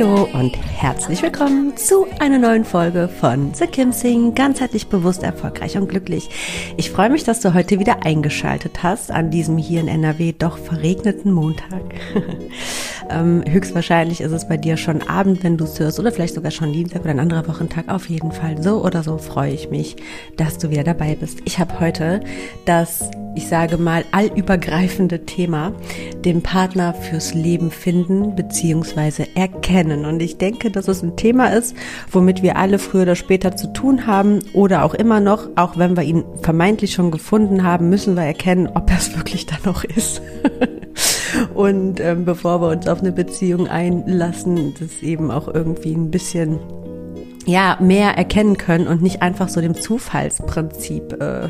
Hallo und herzlich willkommen zu einer neuen Folge von The Kim Sing, ganzheitlich bewusst, erfolgreich und glücklich. Ich freue mich, dass du heute wieder eingeschaltet hast an diesem hier in NRW doch verregneten Montag. ähm, höchstwahrscheinlich ist es bei dir schon Abend, wenn du es hörst oder vielleicht sogar schon Dienstag oder ein anderer Wochentag. Auf jeden Fall so oder so freue ich mich, dass du wieder dabei bist. Ich habe heute das ich sage mal, allübergreifende Thema, den Partner fürs Leben finden bzw. erkennen. Und ich denke, dass es ein Thema ist, womit wir alle früher oder später zu tun haben oder auch immer noch, auch wenn wir ihn vermeintlich schon gefunden haben, müssen wir erkennen, ob er es wirklich da noch ist. Und ähm, bevor wir uns auf eine Beziehung einlassen, das eben auch irgendwie ein bisschen ja mehr erkennen können und nicht einfach so dem Zufallsprinzip äh,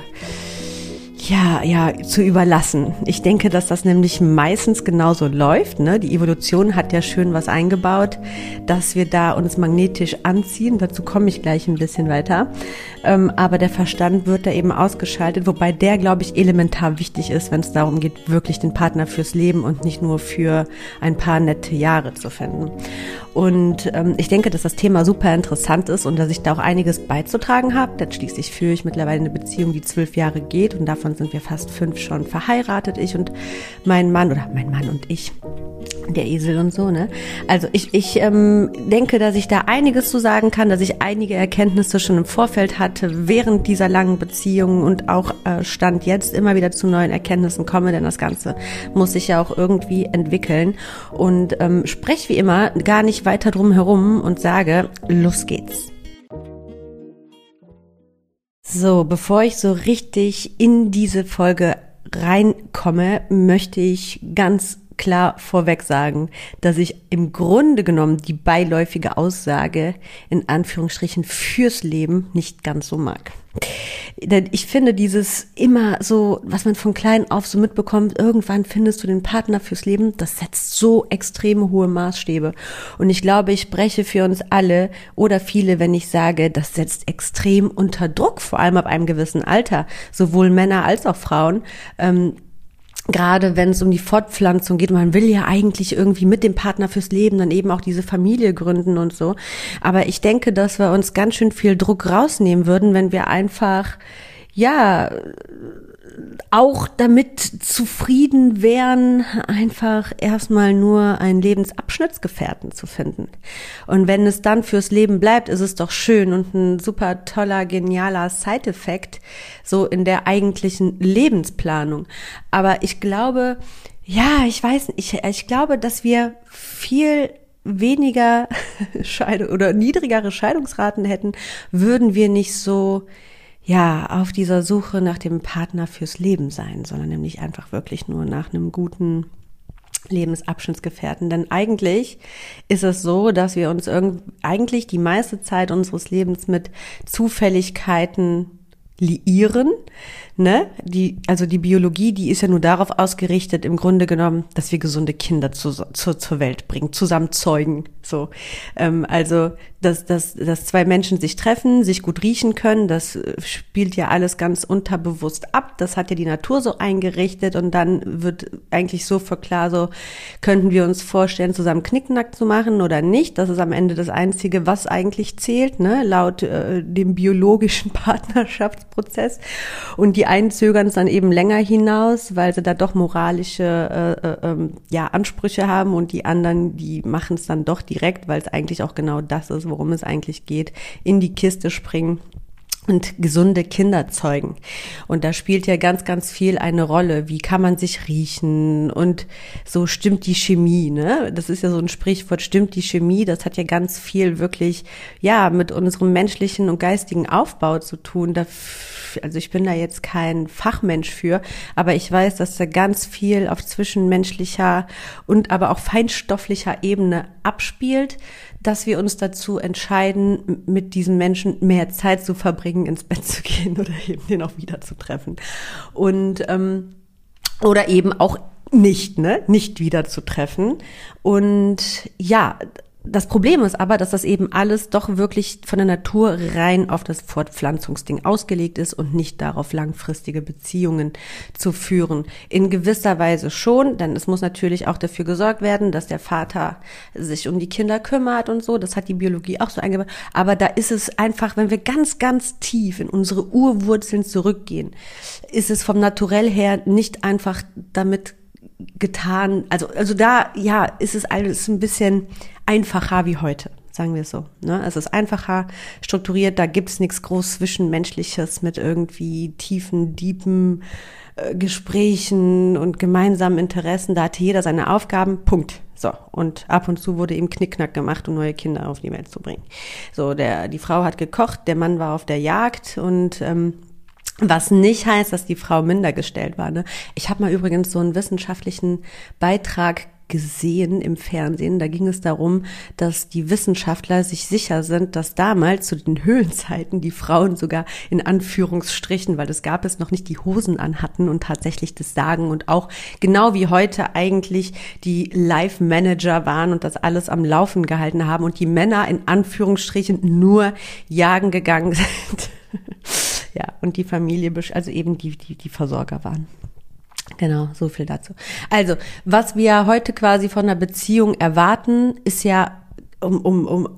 ja, ja, zu überlassen. Ich denke, dass das nämlich meistens genauso läuft. Ne? Die Evolution hat ja schön was eingebaut, dass wir da uns magnetisch anziehen. Dazu komme ich gleich ein bisschen weiter. Ähm, aber der Verstand wird da eben ausgeschaltet, wobei der, glaube ich, elementar wichtig ist, wenn es darum geht, wirklich den Partner fürs Leben und nicht nur für ein paar nette Jahre zu finden. Und ähm, ich denke, dass das Thema super interessant ist und dass ich da auch einiges beizutragen habe. Denn schließlich führe ich mittlerweile eine Beziehung, die zwölf Jahre geht und davon sind wir fast fünf schon verheiratet, ich und mein Mann oder mein Mann und ich der Esel und so, ne? Also ich, ich ähm, denke, dass ich da einiges zu sagen kann, dass ich einige Erkenntnisse schon im Vorfeld hatte, während dieser langen Beziehung und auch äh, Stand jetzt immer wieder zu neuen Erkenntnissen komme, denn das Ganze muss sich ja auch irgendwie entwickeln. Und ähm, spreche wie immer gar nicht weiter drum herum und sage, los geht's. So, bevor ich so richtig in diese Folge reinkomme, möchte ich ganz klar vorweg sagen, dass ich im Grunde genommen die beiläufige Aussage in Anführungsstrichen fürs Leben nicht ganz so mag. Denn ich finde dieses immer so, was man von klein auf so mitbekommt, irgendwann findest du den Partner fürs Leben, das setzt so extreme hohe Maßstäbe. Und ich glaube, ich spreche für uns alle oder viele, wenn ich sage, das setzt extrem unter Druck, vor allem ab einem gewissen Alter, sowohl Männer als auch Frauen. Ähm, gerade wenn es um die Fortpflanzung geht, man will ja eigentlich irgendwie mit dem Partner fürs Leben dann eben auch diese Familie gründen und so. Aber ich denke, dass wir uns ganz schön viel Druck rausnehmen würden, wenn wir einfach, ja, auch damit zufrieden wären, einfach erstmal nur einen Lebensabschnittsgefährten zu finden. Und wenn es dann fürs Leben bleibt, ist es doch schön und ein super toller, genialer Side-Effekt, so in der eigentlichen Lebensplanung. Aber ich glaube, ja, ich weiß, ich, ich glaube, dass wir viel weniger Scheide oder niedrigere Scheidungsraten hätten, würden wir nicht so ja, auf dieser Suche nach dem Partner fürs Leben sein, sondern nämlich einfach wirklich nur nach einem guten Lebensabschnittsgefährten. Denn eigentlich ist es so, dass wir uns irgend, eigentlich die meiste Zeit unseres Lebens mit Zufälligkeiten liieren. Ne? Die, also die Biologie, die ist ja nur darauf ausgerichtet, im Grunde genommen, dass wir gesunde Kinder zu, zu, zur Welt bringen, zusammen zeugen. So, ähm, also dass, dass, dass zwei Menschen sich treffen, sich gut riechen können, das äh, spielt ja alles ganz unterbewusst ab. Das hat ja die Natur so eingerichtet und dann wird eigentlich so klar, so könnten wir uns vorstellen, zusammen Knickknack zu machen oder nicht. Das ist am Ende das Einzige, was eigentlich zählt, ne? laut äh, dem biologischen Partnerschaftsprozess. Und die einen zögern es dann eben länger hinaus, weil sie da doch moralische äh, äh, ähm, ja, Ansprüche haben und die anderen, die machen es dann doch direkt, weil es eigentlich auch genau das ist, worum es eigentlich geht, in die Kiste springen und gesunde Kinder zeugen. Und da spielt ja ganz, ganz viel eine Rolle. Wie kann man sich riechen? Und so stimmt die Chemie, ne? Das ist ja so ein Sprichwort, stimmt die Chemie. Das hat ja ganz viel wirklich, ja, mit unserem menschlichen und geistigen Aufbau zu tun. Da, also ich bin da jetzt kein Fachmensch für, aber ich weiß, dass da ganz viel auf zwischenmenschlicher und aber auch feinstofflicher Ebene abspielt dass wir uns dazu entscheiden, mit diesem Menschen mehr Zeit zu verbringen, ins Bett zu gehen oder eben den auch wieder zu treffen. Und ähm, oder eben auch nicht, ne, nicht wieder zu treffen. Und ja, das Problem ist aber, dass das eben alles doch wirklich von der Natur rein auf das Fortpflanzungsding ausgelegt ist und nicht darauf langfristige Beziehungen zu führen. In gewisser Weise schon, denn es muss natürlich auch dafür gesorgt werden, dass der Vater sich um die Kinder kümmert und so. Das hat die Biologie auch so eingebaut. Aber da ist es einfach, wenn wir ganz, ganz tief in unsere Urwurzeln zurückgehen, ist es vom Naturell her nicht einfach damit getan. Also, also da, ja, ist es alles ein bisschen einfacher wie heute, sagen wir es so. Ne? Es ist einfacher strukturiert, da gibt's nichts groß Zwischenmenschliches mit irgendwie tiefen, diepen äh, Gesprächen und gemeinsamen Interessen. Da hatte jeder seine Aufgaben, Punkt. So, und ab und zu wurde eben Knickknack gemacht, um neue Kinder auf die Welt zu bringen. So, der, die Frau hat gekocht, der Mann war auf der Jagd und ähm, was nicht heißt, dass die Frau minder gestellt war. Ne? Ich habe mal übrigens so einen wissenschaftlichen Beitrag gesehen im Fernsehen. Da ging es darum, dass die Wissenschaftler sich sicher sind, dass damals zu den Höhlenzeiten die Frauen sogar in Anführungsstrichen, weil es gab es noch nicht, die Hosen anhatten und tatsächlich das sagen und auch genau wie heute eigentlich die Live-Manager waren und das alles am Laufen gehalten haben und die Männer in Anführungsstrichen nur jagen gegangen sind. Ja, und die Familie, also eben die, die, die Versorger waren. Genau, so viel dazu. Also, was wir heute quasi von einer Beziehung erwarten, ist ja um, um, um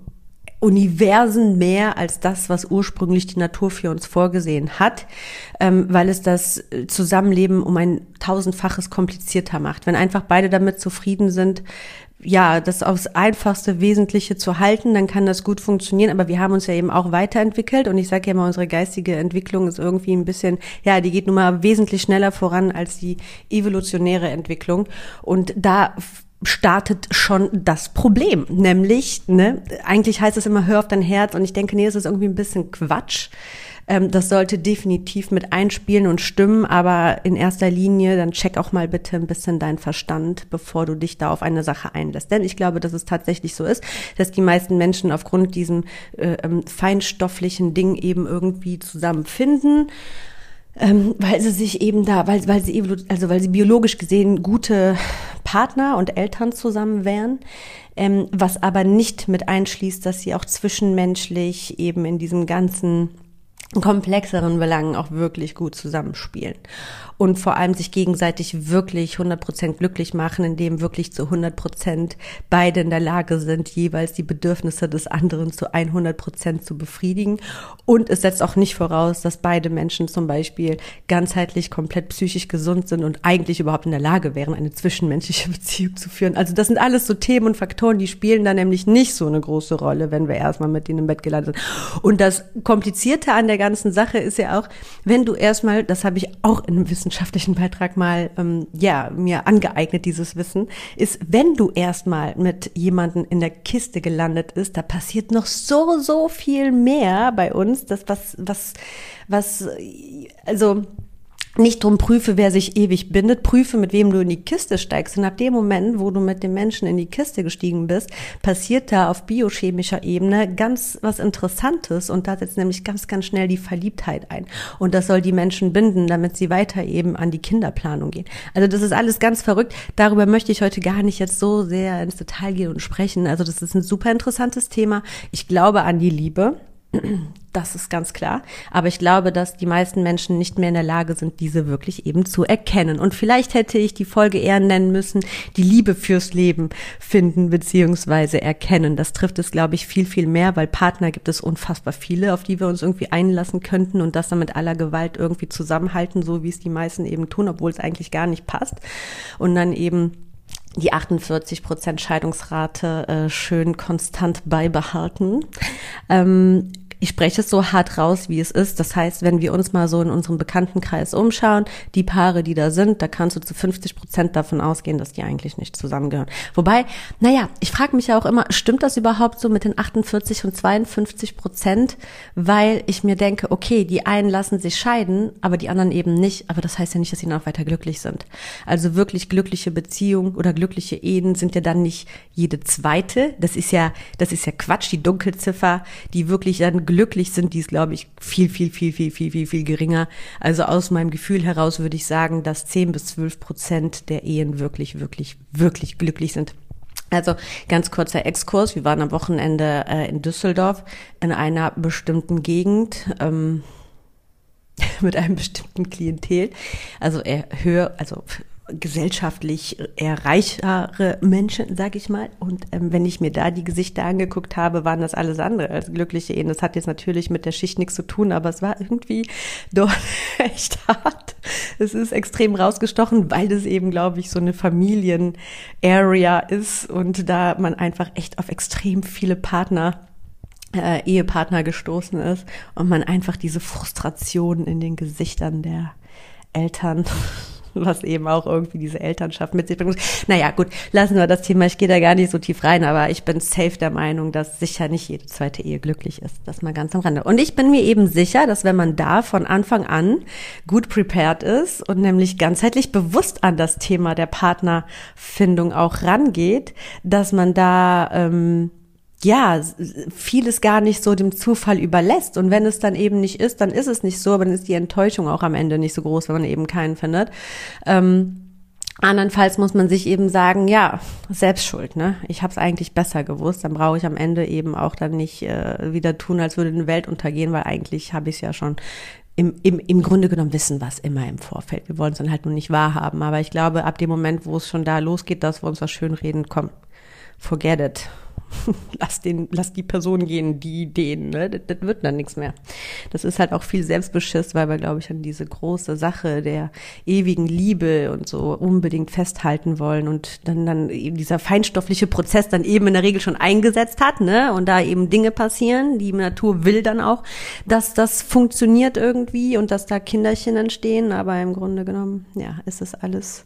Universen mehr als das, was ursprünglich die Natur für uns vorgesehen hat, ähm, weil es das Zusammenleben um ein tausendfaches komplizierter macht. Wenn einfach beide damit zufrieden sind, ja, das aufs einfachste Wesentliche zu halten, dann kann das gut funktionieren. Aber wir haben uns ja eben auch weiterentwickelt und ich sage ja immer, unsere geistige Entwicklung ist irgendwie ein bisschen, ja, die geht nun mal wesentlich schneller voran als die evolutionäre Entwicklung. Und da startet schon das Problem, nämlich, ne, eigentlich heißt es immer, hör auf dein Herz und ich denke, nee, das ist irgendwie ein bisschen Quatsch. Ähm, das sollte definitiv mit einspielen und stimmen, aber in erster Linie, dann check auch mal bitte ein bisschen deinen Verstand, bevor du dich da auf eine Sache einlässt. Denn ich glaube, dass es tatsächlich so ist, dass die meisten Menschen aufgrund diesem äh, ähm, feinstofflichen Ding eben irgendwie zusammenfinden. Ähm, weil sie sich eben da, weil, weil sie also weil sie biologisch gesehen gute Partner und Eltern zusammen wären, ähm, was aber nicht mit einschließt, dass sie auch zwischenmenschlich eben in diesem ganzen komplexeren Belangen auch wirklich gut zusammenspielen und vor allem sich gegenseitig wirklich 100% glücklich machen, indem wirklich zu 100% beide in der Lage sind, jeweils die Bedürfnisse des anderen zu 100% zu befriedigen. Und es setzt auch nicht voraus, dass beide Menschen zum Beispiel ganzheitlich komplett psychisch gesund sind und eigentlich überhaupt in der Lage wären, eine zwischenmenschliche Beziehung zu führen. Also das sind alles so Themen und Faktoren, die spielen da nämlich nicht so eine große Rolle, wenn wir erstmal mit denen im Bett gelandet sind. Und das Komplizierte an der ganzen Sache ist ja auch, wenn du erstmal, das habe ich auch in einem wissenschaftlichen Beitrag mal ähm, ja mir angeeignet dieses Wissen ist, wenn du erstmal mit jemanden in der Kiste gelandet ist, da passiert noch so so viel mehr bei uns, das was was was also nicht drum prüfe, wer sich ewig bindet, prüfe, mit wem du in die Kiste steigst. Und ab dem Moment, wo du mit dem Menschen in die Kiste gestiegen bist, passiert da auf biochemischer Ebene ganz was Interessantes und da setzt nämlich ganz, ganz schnell die Verliebtheit ein. Und das soll die Menschen binden, damit sie weiter eben an die Kinderplanung gehen. Also das ist alles ganz verrückt. Darüber möchte ich heute gar nicht jetzt so sehr ins Detail gehen und sprechen. Also das ist ein super interessantes Thema. Ich glaube an die Liebe. Das ist ganz klar. Aber ich glaube, dass die meisten Menschen nicht mehr in der Lage sind, diese wirklich eben zu erkennen. Und vielleicht hätte ich die Folge eher nennen müssen, die Liebe fürs Leben finden beziehungsweise erkennen. Das trifft es, glaube ich, viel, viel mehr, weil Partner gibt es unfassbar viele, auf die wir uns irgendwie einlassen könnten und das dann mit aller Gewalt irgendwie zusammenhalten, so wie es die meisten eben tun, obwohl es eigentlich gar nicht passt. Und dann eben die 48 Prozent Scheidungsrate äh, schön konstant beibehalten. Ähm, ich spreche es so hart raus, wie es ist. Das heißt, wenn wir uns mal so in unserem Bekanntenkreis umschauen, die Paare, die da sind, da kannst du zu 50 Prozent davon ausgehen, dass die eigentlich nicht zusammengehören. Wobei, naja, ich frage mich ja auch immer, stimmt das überhaupt so mit den 48 und 52 Prozent? Weil ich mir denke, okay, die einen lassen sich scheiden, aber die anderen eben nicht. Aber das heißt ja nicht, dass sie noch weiter glücklich sind. Also wirklich glückliche Beziehungen oder glückliche Ehen sind ja dann nicht jede zweite. Das ist ja, das ist ja Quatsch, die Dunkelziffer, die wirklich dann glücklich sind, die ist, glaube ich, viel, viel, viel, viel, viel, viel, viel geringer. Also aus meinem Gefühl heraus würde ich sagen, dass 10 bis 12 Prozent der Ehen wirklich, wirklich, wirklich glücklich sind. Also ganz kurzer Exkurs. Wir waren am Wochenende äh, in Düsseldorf in einer bestimmten Gegend. Ähm, mit einem bestimmten Klientel, also eher höher, also gesellschaftlich eher reichere Menschen, sag ich mal. Und ähm, wenn ich mir da die Gesichter angeguckt habe, waren das alles andere als glückliche Ehen. Das hat jetzt natürlich mit der Schicht nichts zu tun, aber es war irgendwie dort echt hart. Es ist extrem rausgestochen, weil das eben, glaube ich, so eine Familien-Area ist und da man einfach echt auf extrem viele Partner äh, Ehepartner gestoßen ist und man einfach diese Frustration in den Gesichtern der Eltern was eben auch irgendwie diese Elternschaft mit sich bringt. Naja, gut, lassen wir das Thema. Ich gehe da gar nicht so tief rein, aber ich bin safe der Meinung, dass sicher nicht jede zweite Ehe glücklich ist. Das mal ganz am Rande. Und ich bin mir eben sicher, dass wenn man da von Anfang an gut prepared ist und nämlich ganzheitlich bewusst an das Thema der Partnerfindung auch rangeht, dass man da ähm, ja, vieles gar nicht so dem Zufall überlässt. Und wenn es dann eben nicht ist, dann ist es nicht so, aber dann ist die Enttäuschung auch am Ende nicht so groß, wenn man eben keinen findet. Ähm, Andernfalls muss man sich eben sagen, ja, Selbstschuld, ne? Ich habe es eigentlich besser gewusst, dann brauche ich am Ende eben auch dann nicht äh, wieder tun, als würde eine Welt untergehen, weil eigentlich habe ich es ja schon im, im, im Grunde genommen wissen was immer im Vorfeld. Wir wollen es dann halt nur nicht wahrhaben. Aber ich glaube, ab dem Moment, wo es schon da losgeht, dass wir uns was schön reden, komm, forget it. lass den, lass die Person gehen, die den, ne? Das, das wird dann nichts mehr. Das ist halt auch viel Selbstbeschiss, weil wir, glaube ich, an diese große Sache der ewigen Liebe und so unbedingt festhalten wollen und dann, dann eben dieser feinstoffliche Prozess dann eben in der Regel schon eingesetzt hat, ne? Und da eben Dinge passieren, die Natur will dann auch, dass das funktioniert irgendwie und dass da Kinderchen entstehen, aber im Grunde genommen, ja, ist es alles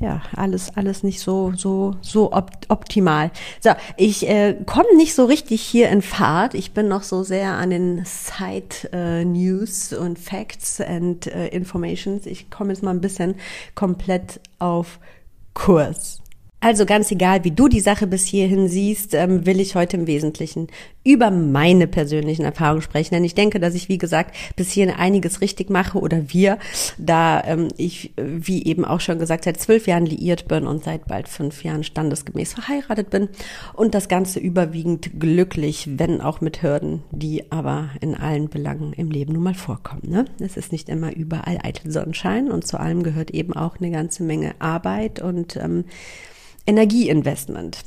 ja, alles, alles nicht so, so, so opt optimal. So, ich äh, komme nicht so richtig hier in Fahrt. Ich bin noch so sehr an den Side äh, News und Facts and äh, Informations. Ich komme jetzt mal ein bisschen komplett auf Kurs. Also ganz egal, wie du die Sache bis hierhin siehst, ähm, will ich heute im Wesentlichen über meine persönlichen Erfahrungen sprechen. Denn ich denke, dass ich, wie gesagt, bis hierhin einiges richtig mache oder wir, da ähm, ich, wie eben auch schon gesagt, seit zwölf Jahren liiert bin und seit bald fünf Jahren standesgemäß verheiratet bin und das Ganze überwiegend glücklich, wenn auch mit Hürden, die aber in allen Belangen im Leben nun mal vorkommen. Ne? Es ist nicht immer überall eitel Sonnenschein und zu allem gehört eben auch eine ganze Menge Arbeit und ähm, Energieinvestment.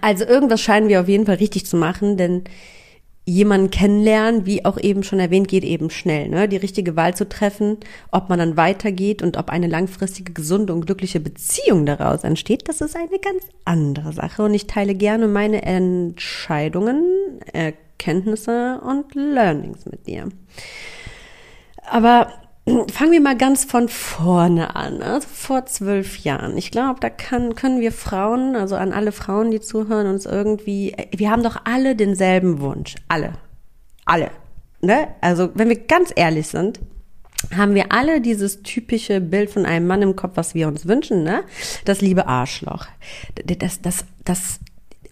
Also irgendwas scheinen wir auf jeden Fall richtig zu machen, denn jemanden kennenlernen, wie auch eben schon erwähnt, geht eben schnell. Ne? Die richtige Wahl zu treffen, ob man dann weitergeht und ob eine langfristige, gesunde und glückliche Beziehung daraus entsteht, das ist eine ganz andere Sache. Und ich teile gerne meine Entscheidungen, Erkenntnisse und Learnings mit dir. Aber fangen wir mal ganz von vorne an, also vor zwölf Jahren. Ich glaube, da kann, können wir Frauen, also an alle Frauen, die zuhören, uns irgendwie, wir haben doch alle denselben Wunsch. Alle. Alle. Ne? Also, wenn wir ganz ehrlich sind, haben wir alle dieses typische Bild von einem Mann im Kopf, was wir uns wünschen, ne? Das liebe Arschloch. Das, das, das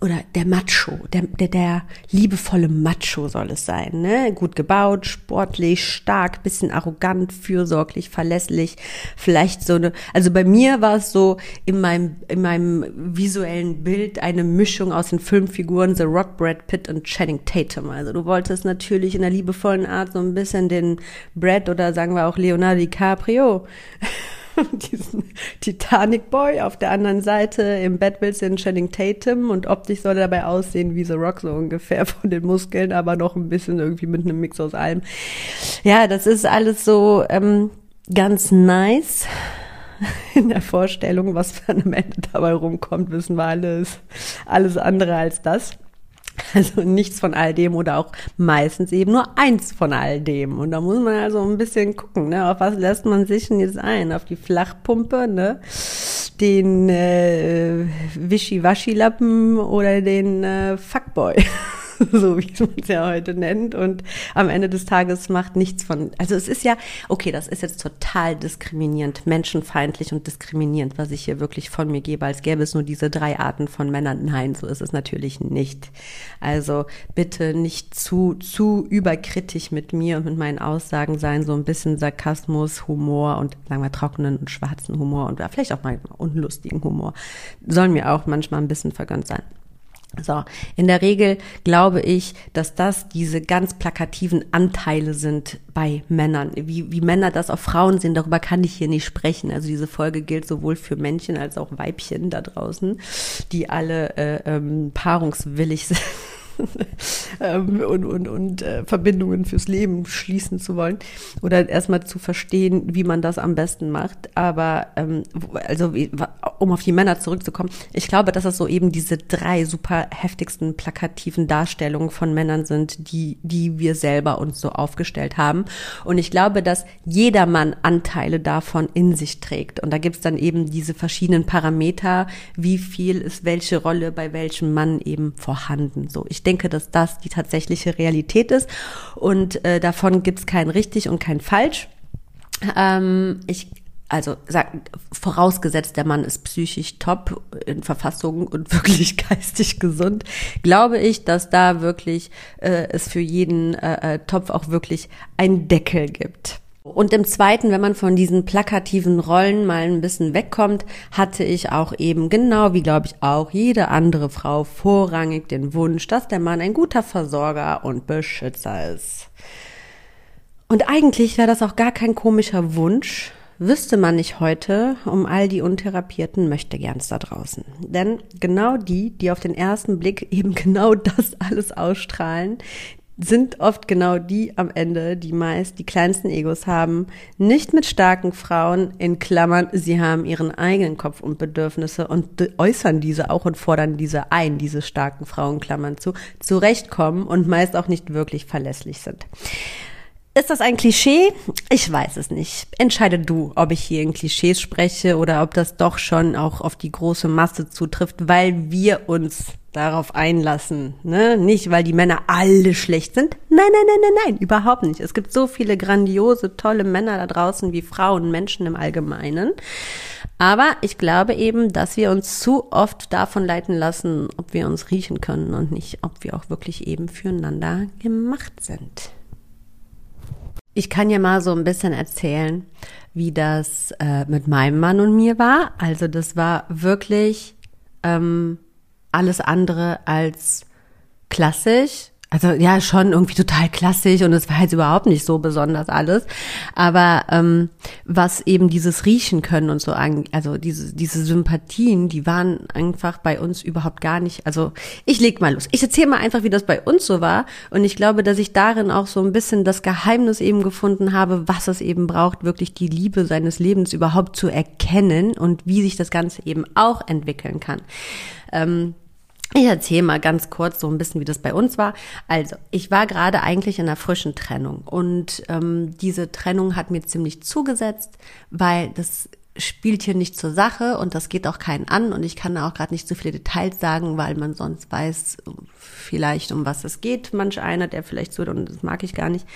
oder der Macho, der, der, der liebevolle Macho soll es sein, ne? Gut gebaut, sportlich, stark, bisschen arrogant, fürsorglich, verlässlich, vielleicht so eine, also bei mir war es so in meinem, in meinem visuellen Bild eine Mischung aus den Filmfiguren The Rock, Brad Pitt und Channing Tatum. Also du wolltest natürlich in einer liebevollen Art so ein bisschen den Brad oder sagen wir auch Leonardo DiCaprio diesen Titanic Boy. Auf der anderen Seite im Bett willst du den Channing Tatum und optisch soll er dabei aussehen wie The Rock so ungefähr von den Muskeln, aber noch ein bisschen irgendwie mit einem Mix aus allem. Ja, das ist alles so ähm, ganz nice in der Vorstellung, was dann am Ende dabei rumkommt, wissen wir alles, alles andere als das. Also nichts von all dem oder auch meistens eben nur eins von all dem. Und da muss man also ein bisschen gucken, ne? Auf was lässt man sich denn jetzt ein? Auf die Flachpumpe, ne? Den äh, Wischiwaschi-Lappen oder den äh, Fuckboy. so wie man es ja heute nennt. Und am Ende des Tages macht nichts von. Also es ist ja, okay, das ist jetzt total diskriminierend, menschenfeindlich und diskriminierend, was ich hier wirklich von mir gebe, als gäbe es nur diese drei Arten von Männern. Nein, so ist es natürlich nicht. Also bitte nicht zu, zu überkritisch mit mir und mit meinen Aussagen sein, so ein bisschen Sarkasmus, Humor und sagen wir trockenen und schwarzen Humor und vielleicht auch mal unlustigen Humor. Sollen mir auch manchmal ein bisschen vergönnt sein. So, in der Regel glaube ich, dass das diese ganz plakativen Anteile sind bei Männern. Wie, wie Männer das auf Frauen sehen, darüber kann ich hier nicht sprechen. Also diese Folge gilt sowohl für Männchen als auch Weibchen da draußen, die alle äh, ähm, paarungswillig sind. Ähm, und, und, und äh, Verbindungen fürs Leben schließen zu wollen oder erstmal zu verstehen, wie man das am besten macht. Aber ähm, also um auf die Männer zurückzukommen, ich glaube, dass das so eben diese drei super heftigsten plakativen Darstellungen von Männern sind, die, die wir selber uns so aufgestellt haben. Und ich glaube, dass jeder Mann Anteile davon in sich trägt. Und da gibt's dann eben diese verschiedenen Parameter, wie viel ist welche Rolle bei welchem Mann eben vorhanden. So, ich denke, dass das die tatsächliche Realität ist und äh, davon gibt es kein richtig und kein falsch. Ähm, ich also sag, vorausgesetzt, der Mann ist psychisch top in Verfassung und wirklich geistig gesund, glaube ich, dass da wirklich äh, es für jeden äh, äh Topf auch wirklich einen Deckel gibt. Und im zweiten, wenn man von diesen plakativen Rollen mal ein bisschen wegkommt, hatte ich auch eben genau wie glaube ich auch jede andere Frau vorrangig den Wunsch, dass der Mann ein guter Versorger und Beschützer ist. Und eigentlich wäre das auch gar kein komischer Wunsch, wüsste man nicht heute um all die untherapierten Möchtegerns da draußen. Denn genau die, die auf den ersten Blick eben genau das alles ausstrahlen, sind oft genau die am Ende, die meist die kleinsten Egos haben, nicht mit starken Frauen, in Klammern, sie haben ihren eigenen Kopf und Bedürfnisse und äußern diese auch und fordern diese ein, diese starken Frauen, Klammern zu, zurechtkommen und meist auch nicht wirklich verlässlich sind. Ist das ein Klischee? Ich weiß es nicht. Entscheide du, ob ich hier in Klischees spreche oder ob das doch schon auch auf die große Masse zutrifft, weil wir uns darauf einlassen. Ne? Nicht, weil die Männer alle schlecht sind. Nein, nein, nein, nein, nein, überhaupt nicht. Es gibt so viele grandiose, tolle Männer da draußen wie Frauen, Menschen im Allgemeinen. Aber ich glaube eben, dass wir uns zu oft davon leiten lassen, ob wir uns riechen können und nicht, ob wir auch wirklich eben füreinander gemacht sind. Ich kann ja mal so ein bisschen erzählen, wie das äh, mit meinem Mann und mir war. Also das war wirklich ähm, alles andere als klassisch also ja, schon irgendwie total klassisch und es war jetzt überhaupt nicht so besonders alles. Aber ähm, was eben dieses Riechen können und so, also diese, diese Sympathien, die waren einfach bei uns überhaupt gar nicht. Also ich leg mal los. Ich erzähle mal einfach, wie das bei uns so war. Und ich glaube, dass ich darin auch so ein bisschen das Geheimnis eben gefunden habe, was es eben braucht, wirklich die Liebe seines Lebens überhaupt zu erkennen und wie sich das Ganze eben auch entwickeln kann. Ähm, ich erzähle mal ganz kurz so ein bisschen, wie das bei uns war. Also, ich war gerade eigentlich in einer frischen Trennung und ähm, diese Trennung hat mir ziemlich zugesetzt, weil das spielt hier nicht zur Sache und das geht auch keinen an und ich kann auch gerade nicht so viele Details sagen, weil man sonst weiß vielleicht, um was es geht. Manch einer, der vielleicht so, und das mag ich gar nicht.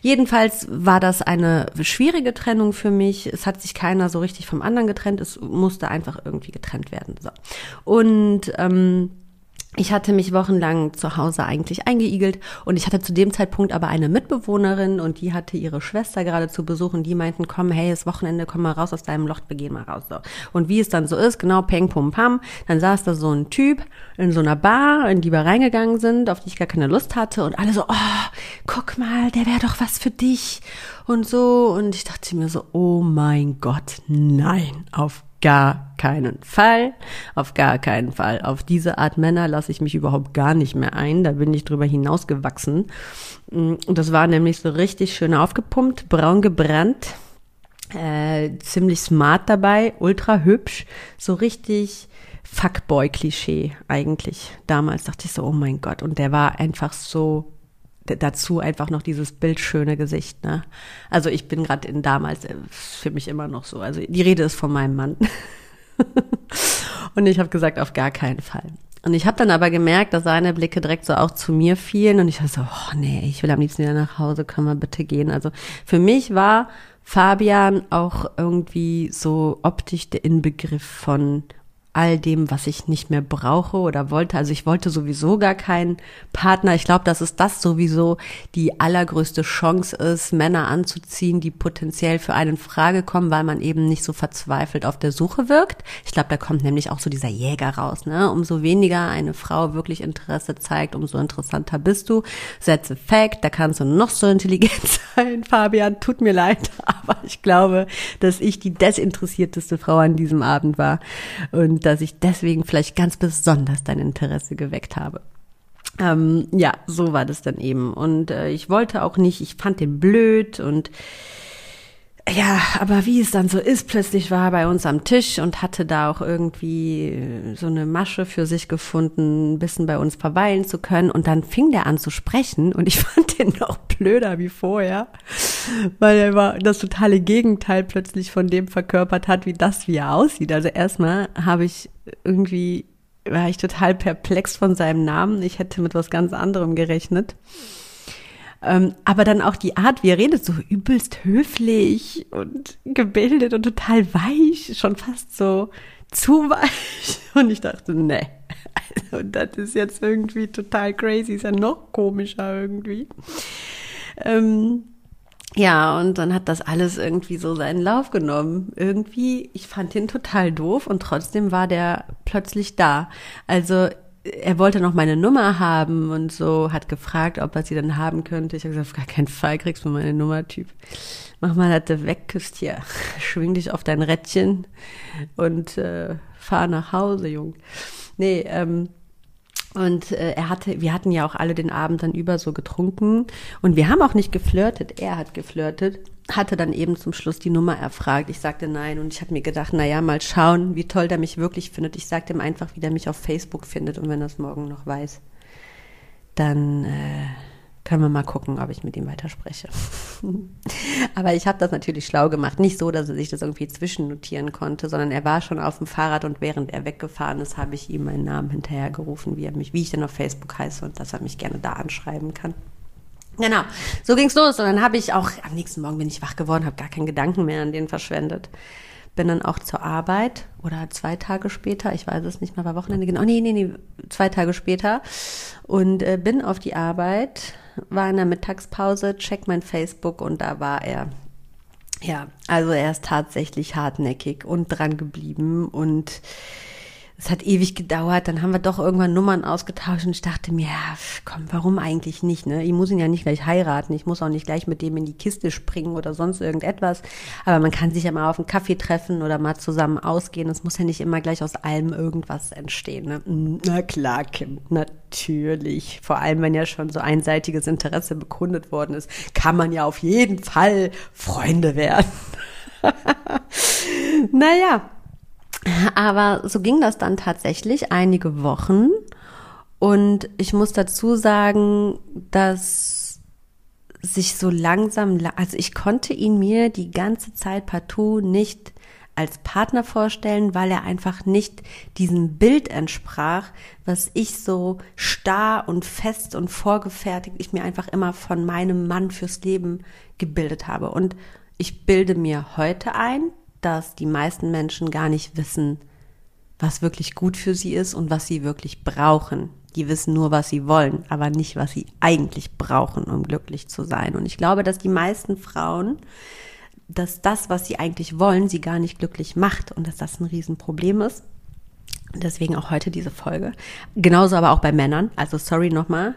Jedenfalls war das eine schwierige Trennung für mich. Es hat sich keiner so richtig vom anderen getrennt. Es musste einfach irgendwie getrennt werden. So. Und ähm, ich hatte mich wochenlang zu Hause eigentlich eingeigelt und ich hatte zu dem Zeitpunkt aber eine Mitbewohnerin und die hatte ihre Schwester gerade zu Besuch und die meinten, komm, hey, es Wochenende, komm mal raus aus deinem Loch, wir gehen mal raus. So. Und wie es dann so ist, genau, peng, pum, pam, dann saß da so ein Typ in so einer Bar, in die wir reingegangen sind, auf die ich gar keine Lust hatte und alle so, oh, guck mal, der wäre doch was für dich und so. Und ich dachte mir so, oh mein Gott, nein, auf gar keinen Fall, auf gar keinen Fall. Auf diese Art Männer lasse ich mich überhaupt gar nicht mehr ein. Da bin ich drüber hinausgewachsen. Mm, und das war nämlich so richtig schön aufgepumpt, braun gebrannt, äh, ziemlich smart dabei, ultra hübsch, so richtig Fuckboy-Klischee eigentlich. Damals dachte ich so, oh mein Gott. Und der war einfach so dazu einfach noch dieses bildschöne Gesicht. Ne? Also ich bin gerade in damals äh, für mich immer noch so. Also die Rede ist von meinem Mann. und ich habe gesagt, auf gar keinen Fall. Und ich habe dann aber gemerkt, dass seine Blicke direkt so auch zu mir fielen und ich dachte so, oh nee, ich will am liebsten wieder nach Hause, können wir bitte gehen. Also für mich war Fabian auch irgendwie so optisch der Inbegriff von all dem, was ich nicht mehr brauche oder wollte. Also ich wollte sowieso gar keinen Partner. Ich glaube, dass es das sowieso die allergrößte Chance ist, Männer anzuziehen, die potenziell für einen Frage kommen, weil man eben nicht so verzweifelt auf der Suche wirkt. Ich glaube, da kommt nämlich auch so dieser Jäger raus. Ne? Umso weniger eine Frau wirklich Interesse zeigt, umso interessanter bist du. Sätze Fact, da kannst du noch so intelligent sein, Fabian. Tut mir leid, aber ich glaube, dass ich die desinteressierteste Frau an diesem Abend war. Und dass ich deswegen vielleicht ganz besonders dein Interesse geweckt habe. Ähm, ja, so war das dann eben. Und äh, ich wollte auch nicht, ich fand den blöd und ja, aber wie es dann so ist, plötzlich war er bei uns am Tisch und hatte da auch irgendwie äh, so eine Masche für sich gefunden, ein bisschen bei uns verweilen zu können. Und dann fing der an zu sprechen und ich fand den noch blöder wie vorher, weil er war das totale Gegenteil plötzlich von dem verkörpert hat, wie das, wie er aussieht. Also erstmal habe ich irgendwie, war ich total perplex von seinem Namen. Ich hätte mit was ganz anderem gerechnet. Ähm, aber dann auch die Art, wie er redet, so übelst höflich und gebildet und total weich, schon fast so zu weich. Und ich dachte, ne, also das ist jetzt irgendwie total crazy, ist ja noch komischer irgendwie. Ähm, ja, und dann hat das alles irgendwie so seinen Lauf genommen. Irgendwie, ich fand ihn total doof und trotzdem war der plötzlich da. Also er wollte noch meine Nummer haben und so, hat gefragt, ob er sie dann haben könnte. Ich habe gesagt, auf gar keinen Fall kriegst du meine Nummer, Typ. Mach mal, dass du weg küsst hier. Schwing dich auf dein Rädchen und äh, fahr nach Hause, Jung. Nee, ähm, und äh, er hatte, wir hatten ja auch alle den Abend dann über so getrunken und wir haben auch nicht geflirtet. Er hat geflirtet, hatte dann eben zum Schluss die Nummer erfragt. Ich sagte nein und ich habe mir gedacht, na ja, mal schauen, wie toll der mich wirklich findet. Ich sagte ihm einfach, wie der mich auf Facebook findet und wenn er es morgen noch weiß, dann äh, können wir mal gucken, ob ich mit ihm weiterspreche. Aber ich habe das natürlich schlau gemacht. Nicht so, dass er sich das irgendwie zwischennotieren konnte, sondern er war schon auf dem Fahrrad und während er weggefahren ist, habe ich ihm meinen Namen hinterhergerufen, wie er mich, wie ich denn auf Facebook heiße und dass er mich gerne da anschreiben kann. Genau, so ging's los und dann habe ich auch am nächsten Morgen bin ich wach geworden, habe gar keinen Gedanken mehr an den verschwendet bin dann auch zur Arbeit oder zwei Tage später, ich weiß es nicht mehr, war Wochenende genau, nee, nee, nee, zwei Tage später und äh, bin auf die Arbeit, war in der Mittagspause, check mein Facebook und da war er. Ja, also er ist tatsächlich hartnäckig und dran geblieben und es hat ewig gedauert, dann haben wir doch irgendwann Nummern ausgetauscht und ich dachte mir, ja, komm, warum eigentlich nicht, ne? Ich muss ihn ja nicht gleich heiraten, ich muss auch nicht gleich mit dem in die Kiste springen oder sonst irgendetwas, aber man kann sich ja mal auf einen Kaffee treffen oder mal zusammen ausgehen, es muss ja nicht immer gleich aus allem irgendwas entstehen, ne? Na klar, Kim, natürlich. Vor allem, wenn ja schon so einseitiges Interesse bekundet worden ist, kann man ja auf jeden Fall Freunde werden. naja, aber so ging das dann tatsächlich einige Wochen. Und ich muss dazu sagen, dass sich so langsam, also ich konnte ihn mir die ganze Zeit partout nicht als Partner vorstellen, weil er einfach nicht diesem Bild entsprach, was ich so starr und fest und vorgefertigt ich mir einfach immer von meinem Mann fürs Leben gebildet habe. Und ich bilde mir heute ein, dass die meisten Menschen gar nicht wissen, was wirklich gut für sie ist und was sie wirklich brauchen. Die wissen nur, was sie wollen, aber nicht, was sie eigentlich brauchen, um glücklich zu sein. Und ich glaube, dass die meisten Frauen, dass das, was sie eigentlich wollen, sie gar nicht glücklich macht und dass das ein Riesenproblem ist. Deswegen auch heute diese Folge. Genauso aber auch bei Männern. Also sorry nochmal.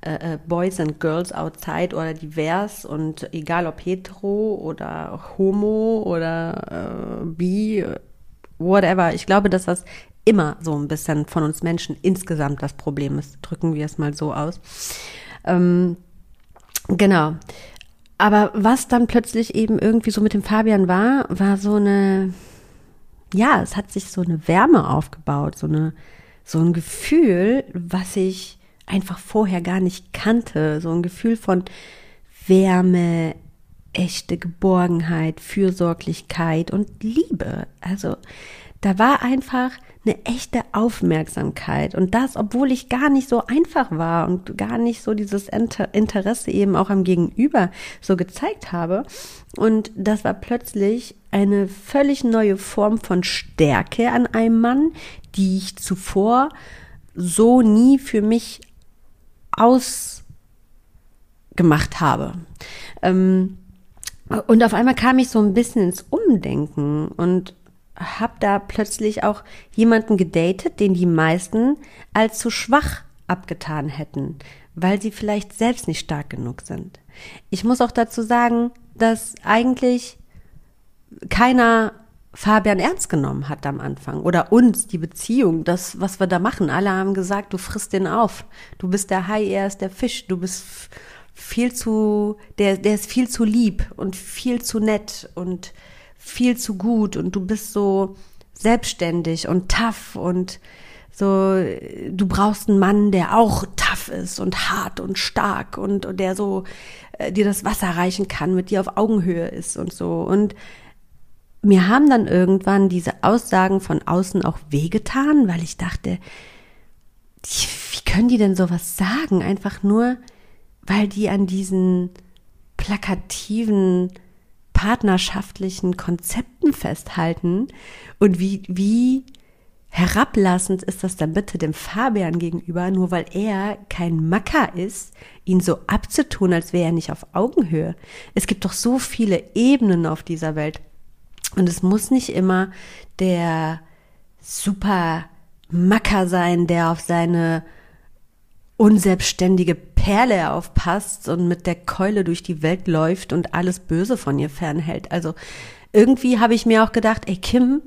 Äh, äh, Boys and Girls outside oder divers und egal ob hetero oder homo oder äh, bi, whatever. Ich glaube, dass das immer so ein bisschen von uns Menschen insgesamt das Problem ist. Drücken wir es mal so aus. Ähm, genau. Aber was dann plötzlich eben irgendwie so mit dem Fabian war, war so eine, ja, es hat sich so eine Wärme aufgebaut, so eine, so ein Gefühl, was ich einfach vorher gar nicht kannte, so ein Gefühl von Wärme, echte Geborgenheit, Fürsorglichkeit und Liebe. Also da war einfach eine echte Aufmerksamkeit und das, obwohl ich gar nicht so einfach war und gar nicht so dieses Interesse eben auch am Gegenüber so gezeigt habe. Und das war plötzlich eine völlig neue Form von Stärke an einem Mann, die ich zuvor so nie für mich ausgemacht habe. Ähm, und auf einmal kam ich so ein bisschen ins Umdenken und habe da plötzlich auch jemanden gedatet, den die meisten als zu schwach abgetan hätten, weil sie vielleicht selbst nicht stark genug sind. Ich muss auch dazu sagen, dass eigentlich keiner Fabian ernst genommen hat am Anfang oder uns, die Beziehung, das, was wir da machen. Alle haben gesagt, du frisst den auf. Du bist der Hai, er ist der Fisch. Du bist viel zu, der, der ist viel zu lieb und viel zu nett und viel zu gut und du bist so selbstständig und tough und so, du brauchst einen Mann, der auch tough ist und hart und stark und, und der so äh, dir das Wasser reichen kann, mit dir auf Augenhöhe ist und so. Und mir haben dann irgendwann diese Aussagen von außen auch wehgetan, weil ich dachte, wie können die denn sowas sagen? Einfach nur, weil die an diesen plakativen partnerschaftlichen Konzepten festhalten und wie, wie herablassend ist das dann bitte dem Fabian gegenüber, nur weil er kein Macker ist, ihn so abzutun, als wäre er nicht auf Augenhöhe. Es gibt doch so viele Ebenen auf dieser Welt. Und es muss nicht immer der super Macker sein, der auf seine unselbstständige Perle aufpasst und mit der Keule durch die Welt läuft und alles Böse von ihr fernhält. Also irgendwie habe ich mir auch gedacht, ey Kim,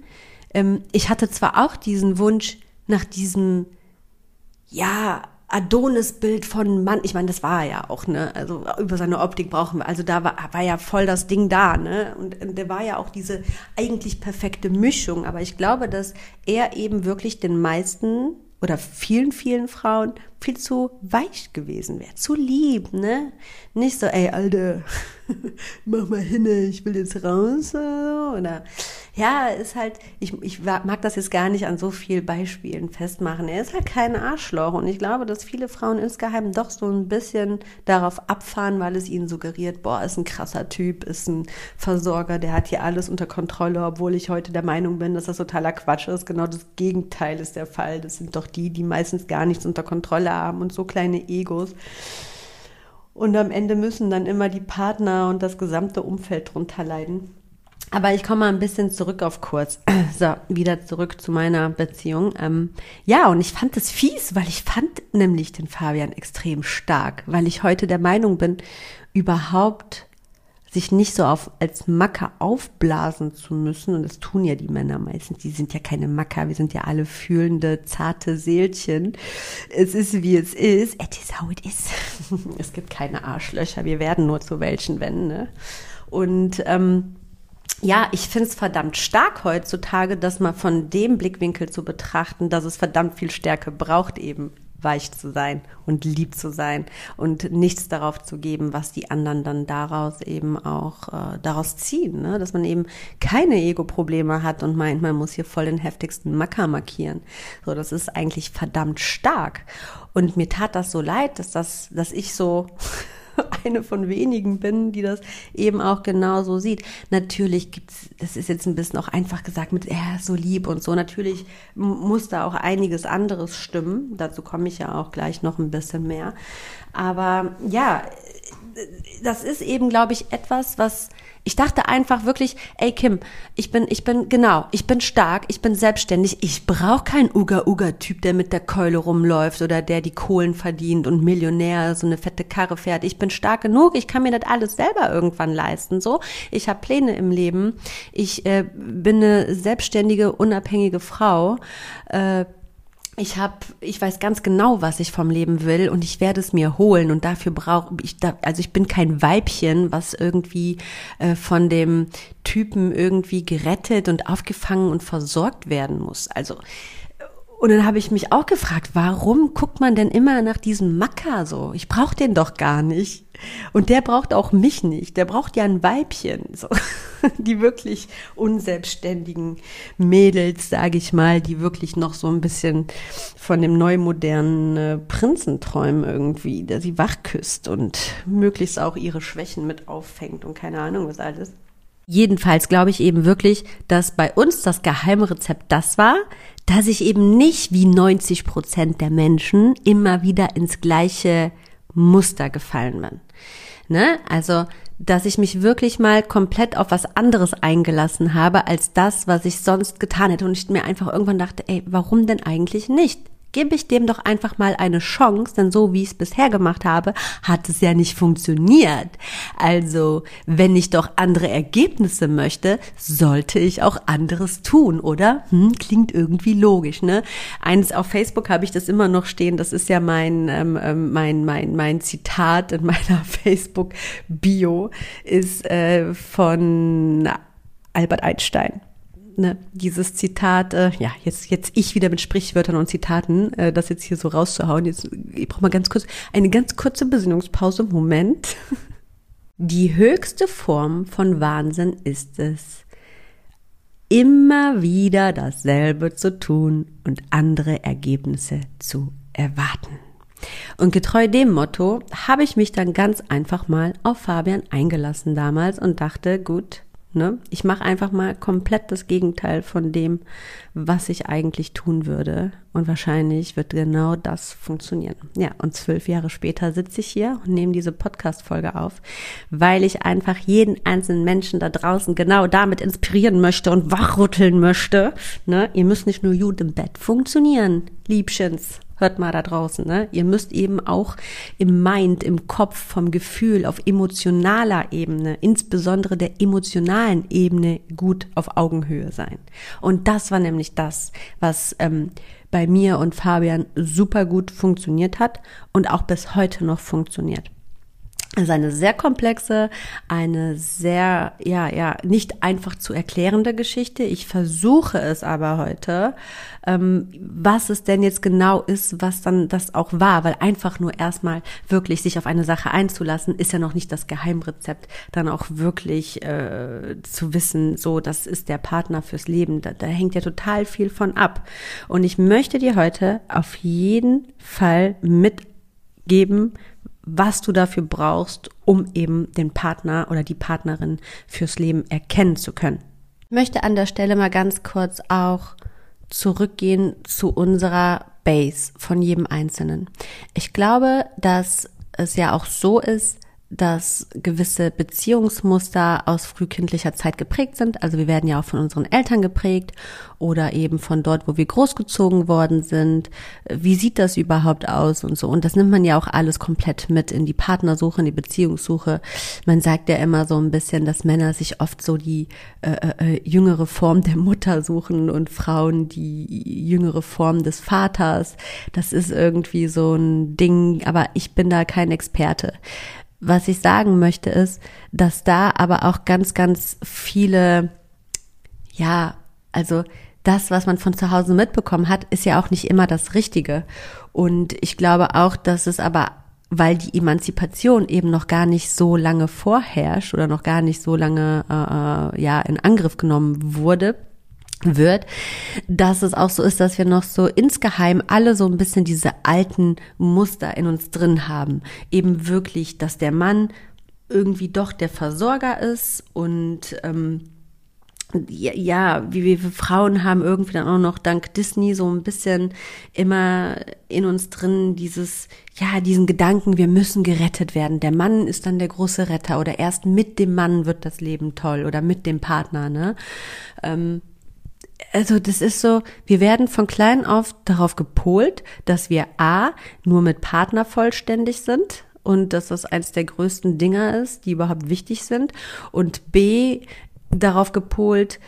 ähm, ich hatte zwar auch diesen Wunsch nach diesem, ja, Adonis-Bild von Mann, ich meine, das war er ja auch, ne? Also über seine Optik brauchen wir, also da war, war ja voll das Ding da, ne? Und, und der war ja auch diese eigentlich perfekte Mischung, aber ich glaube, dass er eben wirklich den meisten oder vielen, vielen Frauen viel zu weich gewesen wäre, zu lieb, ne? Nicht so, ey, Alter, mach mal hin, ich will jetzt raus, oder, ja, ist halt, ich, ich mag das jetzt gar nicht an so vielen Beispielen festmachen. Er ist halt kein Arschloch und ich glaube, dass viele Frauen insgeheim doch so ein bisschen darauf abfahren, weil es ihnen suggeriert, boah, ist ein krasser Typ, ist ein Versorger, der hat hier alles unter Kontrolle, obwohl ich heute der Meinung bin, dass das totaler Quatsch ist. Genau das Gegenteil ist der Fall. Das sind doch die, die meistens gar nichts unter Kontrolle haben und so kleine Egos. Und am Ende müssen dann immer die Partner und das gesamte Umfeld drunter leiden. Aber ich komme mal ein bisschen zurück auf kurz. So, wieder zurück zu meiner Beziehung. Ähm, ja, und ich fand es fies, weil ich fand nämlich den Fabian extrem stark, weil ich heute der Meinung bin, überhaupt sich nicht so auf, als Macker aufblasen zu müssen. Und das tun ja die Männer meistens. Die sind ja keine Macker. Wir sind ja alle fühlende, zarte Seelchen. Es ist, wie es ist. It is how it is. es gibt keine Arschlöcher. Wir werden nur zu welchen, wenn, ne? Und, ähm, ja, ich finde es verdammt stark heutzutage, das mal von dem Blickwinkel zu betrachten, dass es verdammt viel Stärke braucht, eben weich zu sein und lieb zu sein und nichts darauf zu geben, was die anderen dann daraus eben auch äh, daraus ziehen, ne? dass man eben keine Ego-Probleme hat und meint, man muss hier voll den heftigsten Macker markieren. So, das ist eigentlich verdammt stark. Und mir tat das so leid, dass das, dass ich so eine von wenigen bin, die das eben auch genauso sieht. Natürlich gibt's, das ist jetzt ein bisschen auch einfach gesagt mit, er ist so lieb und so. Natürlich muss da auch einiges anderes stimmen. Dazu komme ich ja auch gleich noch ein bisschen mehr. Aber ja, das ist eben, glaube ich, etwas, was ich dachte einfach wirklich, ey Kim, ich bin, ich bin, genau, ich bin stark, ich bin selbstständig, ich brauche keinen Uga-Uga-Typ, der mit der Keule rumläuft oder der die Kohlen verdient und Millionär so eine fette Karre fährt. Ich bin stark genug, ich kann mir das alles selber irgendwann leisten. So, ich habe Pläne im Leben, ich äh, bin eine selbstständige, unabhängige Frau. Äh, ich habe, ich weiß ganz genau, was ich vom Leben will und ich werde es mir holen und dafür brauche ich, da, also ich bin kein Weibchen, was irgendwie äh, von dem Typen irgendwie gerettet und aufgefangen und versorgt werden muss. Also und dann habe ich mich auch gefragt, warum guckt man denn immer nach diesem Macker so? Ich brauche den doch gar nicht. Und der braucht auch mich nicht. Der braucht ja ein Weibchen. So. Die wirklich unselbstständigen Mädels, sage ich mal, die wirklich noch so ein bisschen von dem neumodernen äh, Prinzen träumen irgendwie, der sie wachküsst und möglichst auch ihre Schwächen mit auffängt und keine Ahnung was alles. Jedenfalls glaube ich eben wirklich, dass bei uns das Geheimrezept das war, dass ich eben nicht wie 90 Prozent der Menschen immer wieder ins gleiche Muster gefallen bin. Ne? Also, dass ich mich wirklich mal komplett auf was anderes eingelassen habe als das, was ich sonst getan hätte und ich mir einfach irgendwann dachte, ey, warum denn eigentlich nicht? Gebe ich dem doch einfach mal eine Chance, denn so wie ich es bisher gemacht habe, hat es ja nicht funktioniert. Also, wenn ich doch andere Ergebnisse möchte, sollte ich auch anderes tun, oder? Hm, klingt irgendwie logisch, ne? Eins auf Facebook habe ich das immer noch stehen, das ist ja mein, ähm, ähm mein, mein, mein Zitat in meiner Facebook-Bio, ist äh, von Albert Einstein ne, dieses Zitat, äh, ja, jetzt, jetzt ich wieder mit Sprichwörtern und Zitaten, äh, das jetzt hier so rauszuhauen. Jetzt, ich brauche mal ganz kurz, eine ganz kurze Besinnungspause. Moment. Die höchste Form von Wahnsinn ist es, immer wieder dasselbe zu tun und andere Ergebnisse zu erwarten. Und getreu dem Motto habe ich mich dann ganz einfach mal auf Fabian eingelassen damals und dachte, gut, Ne? Ich mache einfach mal komplett das Gegenteil von dem, was ich eigentlich tun würde. Und wahrscheinlich wird genau das funktionieren. Ja, und zwölf Jahre später sitze ich hier und nehme diese Podcast-Folge auf, weil ich einfach jeden einzelnen Menschen da draußen genau damit inspirieren möchte und wachrütteln möchte. Ne? Ihr müsst nicht nur gut im Bett funktionieren, Liebchens hört mal da draußen, ne? Ihr müsst eben auch im Mind, im Kopf, vom Gefühl, auf emotionaler Ebene, insbesondere der emotionalen Ebene, gut auf Augenhöhe sein. Und das war nämlich das, was ähm, bei mir und Fabian super gut funktioniert hat und auch bis heute noch funktioniert. Es ist eine sehr komplexe, eine sehr, ja, ja, nicht einfach zu erklärende Geschichte. Ich versuche es aber heute, ähm, was es denn jetzt genau ist, was dann das auch war, weil einfach nur erstmal wirklich sich auf eine Sache einzulassen, ist ja noch nicht das Geheimrezept, dann auch wirklich äh, zu wissen, so, das ist der Partner fürs Leben. Da, da hängt ja total viel von ab. Und ich möchte dir heute auf jeden Fall mitgeben, was du dafür brauchst, um eben den Partner oder die Partnerin fürs Leben erkennen zu können. Ich möchte an der Stelle mal ganz kurz auch zurückgehen zu unserer Base von jedem Einzelnen. Ich glaube, dass es ja auch so ist, dass gewisse Beziehungsmuster aus frühkindlicher Zeit geprägt sind. Also wir werden ja auch von unseren Eltern geprägt oder eben von dort, wo wir großgezogen worden sind. Wie sieht das überhaupt aus und so? Und das nimmt man ja auch alles komplett mit in die Partnersuche, in die Beziehungssuche. Man sagt ja immer so ein bisschen, dass Männer sich oft so die äh, äh, äh jüngere Form der Mutter suchen und Frauen die jüngere Form des Vaters. Das ist irgendwie so ein Ding, aber ich bin da kein Experte. Was ich sagen möchte ist, dass da aber auch ganz, ganz viele, ja, also das, was man von zu Hause mitbekommen hat, ist ja auch nicht immer das Richtige. Und ich glaube auch, dass es aber weil die Emanzipation eben noch gar nicht so lange vorherrscht oder noch gar nicht so lange äh, äh, ja in Angriff genommen wurde, wird, dass es auch so ist, dass wir noch so insgeheim alle so ein bisschen diese alten Muster in uns drin haben. Eben wirklich, dass der Mann irgendwie doch der Versorger ist und ähm, ja, ja, wie wir Frauen haben irgendwie dann auch noch dank Disney so ein bisschen immer in uns drin dieses, ja, diesen Gedanken, wir müssen gerettet werden. Der Mann ist dann der große Retter oder erst mit dem Mann wird das Leben toll oder mit dem Partner, ne? Ähm, also das ist so, wir werden von klein auf darauf gepolt, dass wir A, nur mit Partner vollständig sind und dass das eins der größten Dinger ist, die überhaupt wichtig sind und B, darauf gepolt,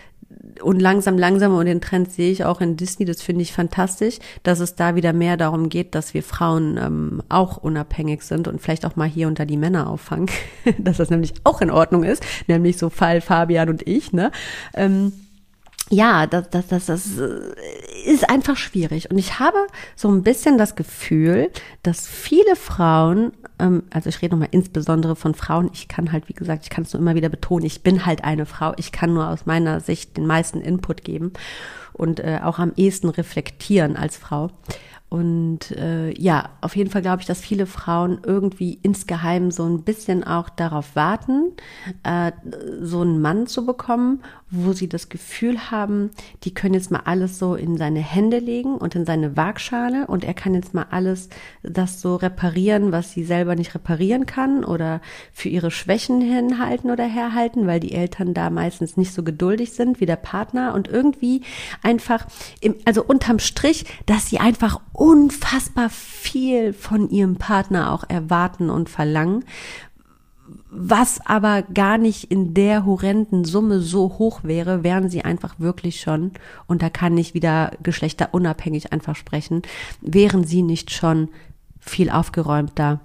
und langsam, langsam, und den Trend sehe ich auch in Disney, das finde ich fantastisch, dass es da wieder mehr darum geht, dass wir Frauen ähm, auch unabhängig sind und vielleicht auch mal hier unter die Männer auffangen, dass das nämlich auch in Ordnung ist, nämlich so Fall Fabian und ich, ne? Ähm, ja, das, das, das, das ist einfach schwierig. Und ich habe so ein bisschen das Gefühl, dass viele Frauen, ähm, also ich rede nochmal insbesondere von Frauen, ich kann halt, wie gesagt, ich kann es nur immer wieder betonen, ich bin halt eine Frau, ich kann nur aus meiner Sicht den meisten Input geben und äh, auch am ehesten reflektieren als Frau. Und äh, ja, auf jeden Fall glaube ich, dass viele Frauen irgendwie insgeheim so ein bisschen auch darauf warten, äh, so einen Mann zu bekommen, wo sie das Gefühl haben, die können jetzt mal alles so in seine Hände legen und in seine Waagschale und er kann jetzt mal alles das so reparieren, was sie selber nicht reparieren kann oder für ihre Schwächen hinhalten oder herhalten, weil die Eltern da meistens nicht so geduldig sind wie der Partner. Und irgendwie einfach, im, also unterm Strich, dass sie einfach unfassbar viel von ihrem Partner auch erwarten und verlangen, was aber gar nicht in der horrenden Summe so hoch wäre, wären sie einfach wirklich schon, und da kann ich wieder geschlechterunabhängig einfach sprechen, wären sie nicht schon viel aufgeräumter,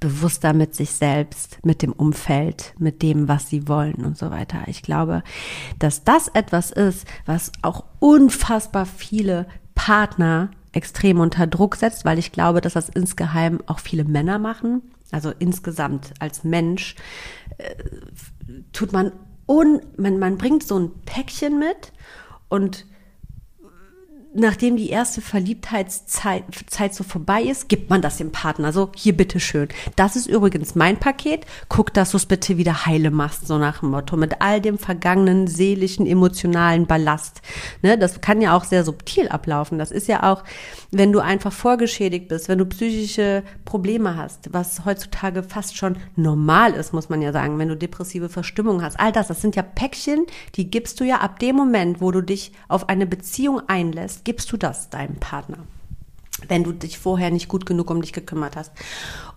bewusster mit sich selbst, mit dem Umfeld, mit dem, was sie wollen und so weiter. Ich glaube, dass das etwas ist, was auch unfassbar viele Partner extrem unter Druck setzt, weil ich glaube, dass das insgeheim auch viele Männer machen. Also insgesamt als Mensch äh, tut man un, man, man bringt so ein Päckchen mit und nachdem die erste Verliebtheitszeit Zeit so vorbei ist, gibt man das dem Partner. So, hier bitteschön. Das ist übrigens mein Paket. Guck, dass du es bitte wieder heile machst, so nach dem Motto. Mit all dem vergangenen, seelischen, emotionalen Ballast. Ne, das kann ja auch sehr subtil ablaufen. Das ist ja auch, wenn du einfach vorgeschädigt bist, wenn du psychische Probleme hast, was heutzutage fast schon normal ist, muss man ja sagen, wenn du depressive Verstimmung hast. All das, das sind ja Päckchen, die gibst du ja ab dem Moment, wo du dich auf eine Beziehung einlässt gibst du das deinem Partner, wenn du dich vorher nicht gut genug um dich gekümmert hast.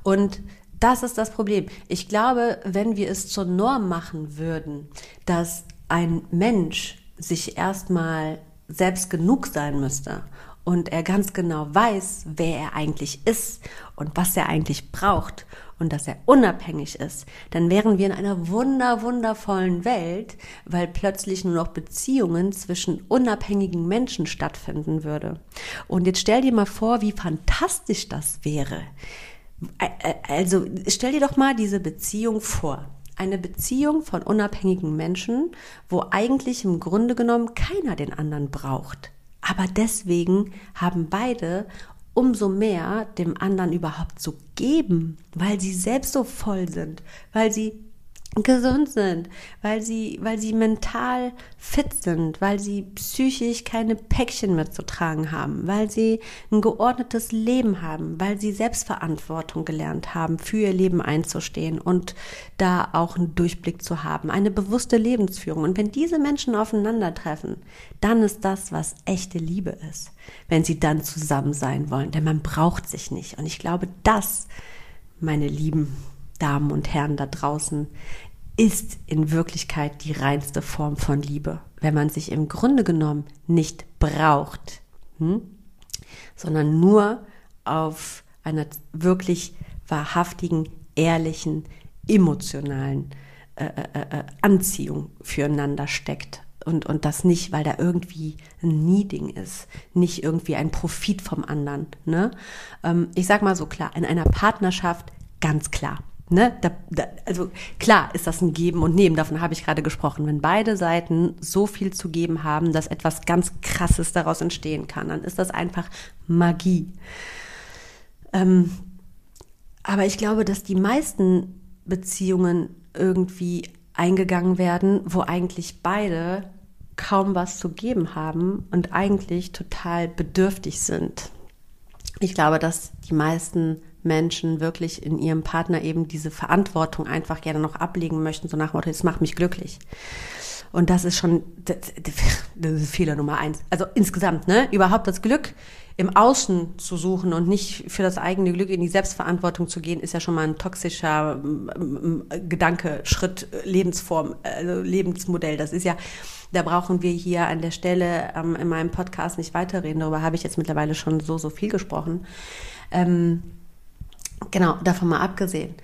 Und das ist das Problem. Ich glaube, wenn wir es zur Norm machen würden, dass ein Mensch sich erstmal selbst genug sein müsste und er ganz genau weiß, wer er eigentlich ist und was er eigentlich braucht und dass er unabhängig ist, dann wären wir in einer wunder, wundervollen Welt, weil plötzlich nur noch Beziehungen zwischen unabhängigen Menschen stattfinden würde. Und jetzt stell dir mal vor, wie fantastisch das wäre. Also stell dir doch mal diese Beziehung vor. Eine Beziehung von unabhängigen Menschen, wo eigentlich im Grunde genommen keiner den anderen braucht. Aber deswegen haben beide umso mehr dem anderen überhaupt zu geben, weil sie selbst so voll sind, weil sie gesund sind, weil sie, weil sie mental fit sind, weil sie psychisch keine Päckchen mehr zu tragen haben, weil sie ein geordnetes Leben haben, weil sie Selbstverantwortung gelernt haben, für ihr Leben einzustehen und da auch einen Durchblick zu haben, eine bewusste Lebensführung. Und wenn diese Menschen aufeinandertreffen, dann ist das, was echte Liebe ist, wenn sie dann zusammen sein wollen, denn man braucht sich nicht. Und ich glaube, das, meine Lieben, Damen und Herren da draußen, ist in Wirklichkeit die reinste Form von Liebe, wenn man sich im Grunde genommen nicht braucht, hm? sondern nur auf einer wirklich wahrhaftigen, ehrlichen, emotionalen äh, äh, äh, Anziehung füreinander steckt Und, und das nicht, weil da irgendwie ein Needing ist, nicht irgendwie ein Profit vom anderen. Ne? Ähm, ich sag mal so klar, in einer Partnerschaft ganz klar. Ne? Da, da, also klar ist das ein Geben und Nehmen, davon habe ich gerade gesprochen. Wenn beide Seiten so viel zu geben haben, dass etwas ganz Krasses daraus entstehen kann, dann ist das einfach Magie. Ähm, aber ich glaube, dass die meisten Beziehungen irgendwie eingegangen werden, wo eigentlich beide kaum was zu geben haben und eigentlich total bedürftig sind. Ich glaube, dass die meisten Menschen wirklich in ihrem Partner eben diese Verantwortung einfach gerne noch ablegen möchten, so nach dem Motto, das macht mich glücklich. Und das ist schon das, das ist Fehler Nummer eins. Also insgesamt, ne? Überhaupt das Glück im Außen zu suchen und nicht für das eigene Glück in die Selbstverantwortung zu gehen, ist ja schon mal ein toxischer ähm, Gedanke, Schritt, Lebensform, also Lebensmodell. Das ist ja, da brauchen wir hier an der Stelle ähm, in meinem Podcast nicht weiterreden. Darüber habe ich jetzt mittlerweile schon so, so viel gesprochen. Ähm, genau, davon mal abgesehen.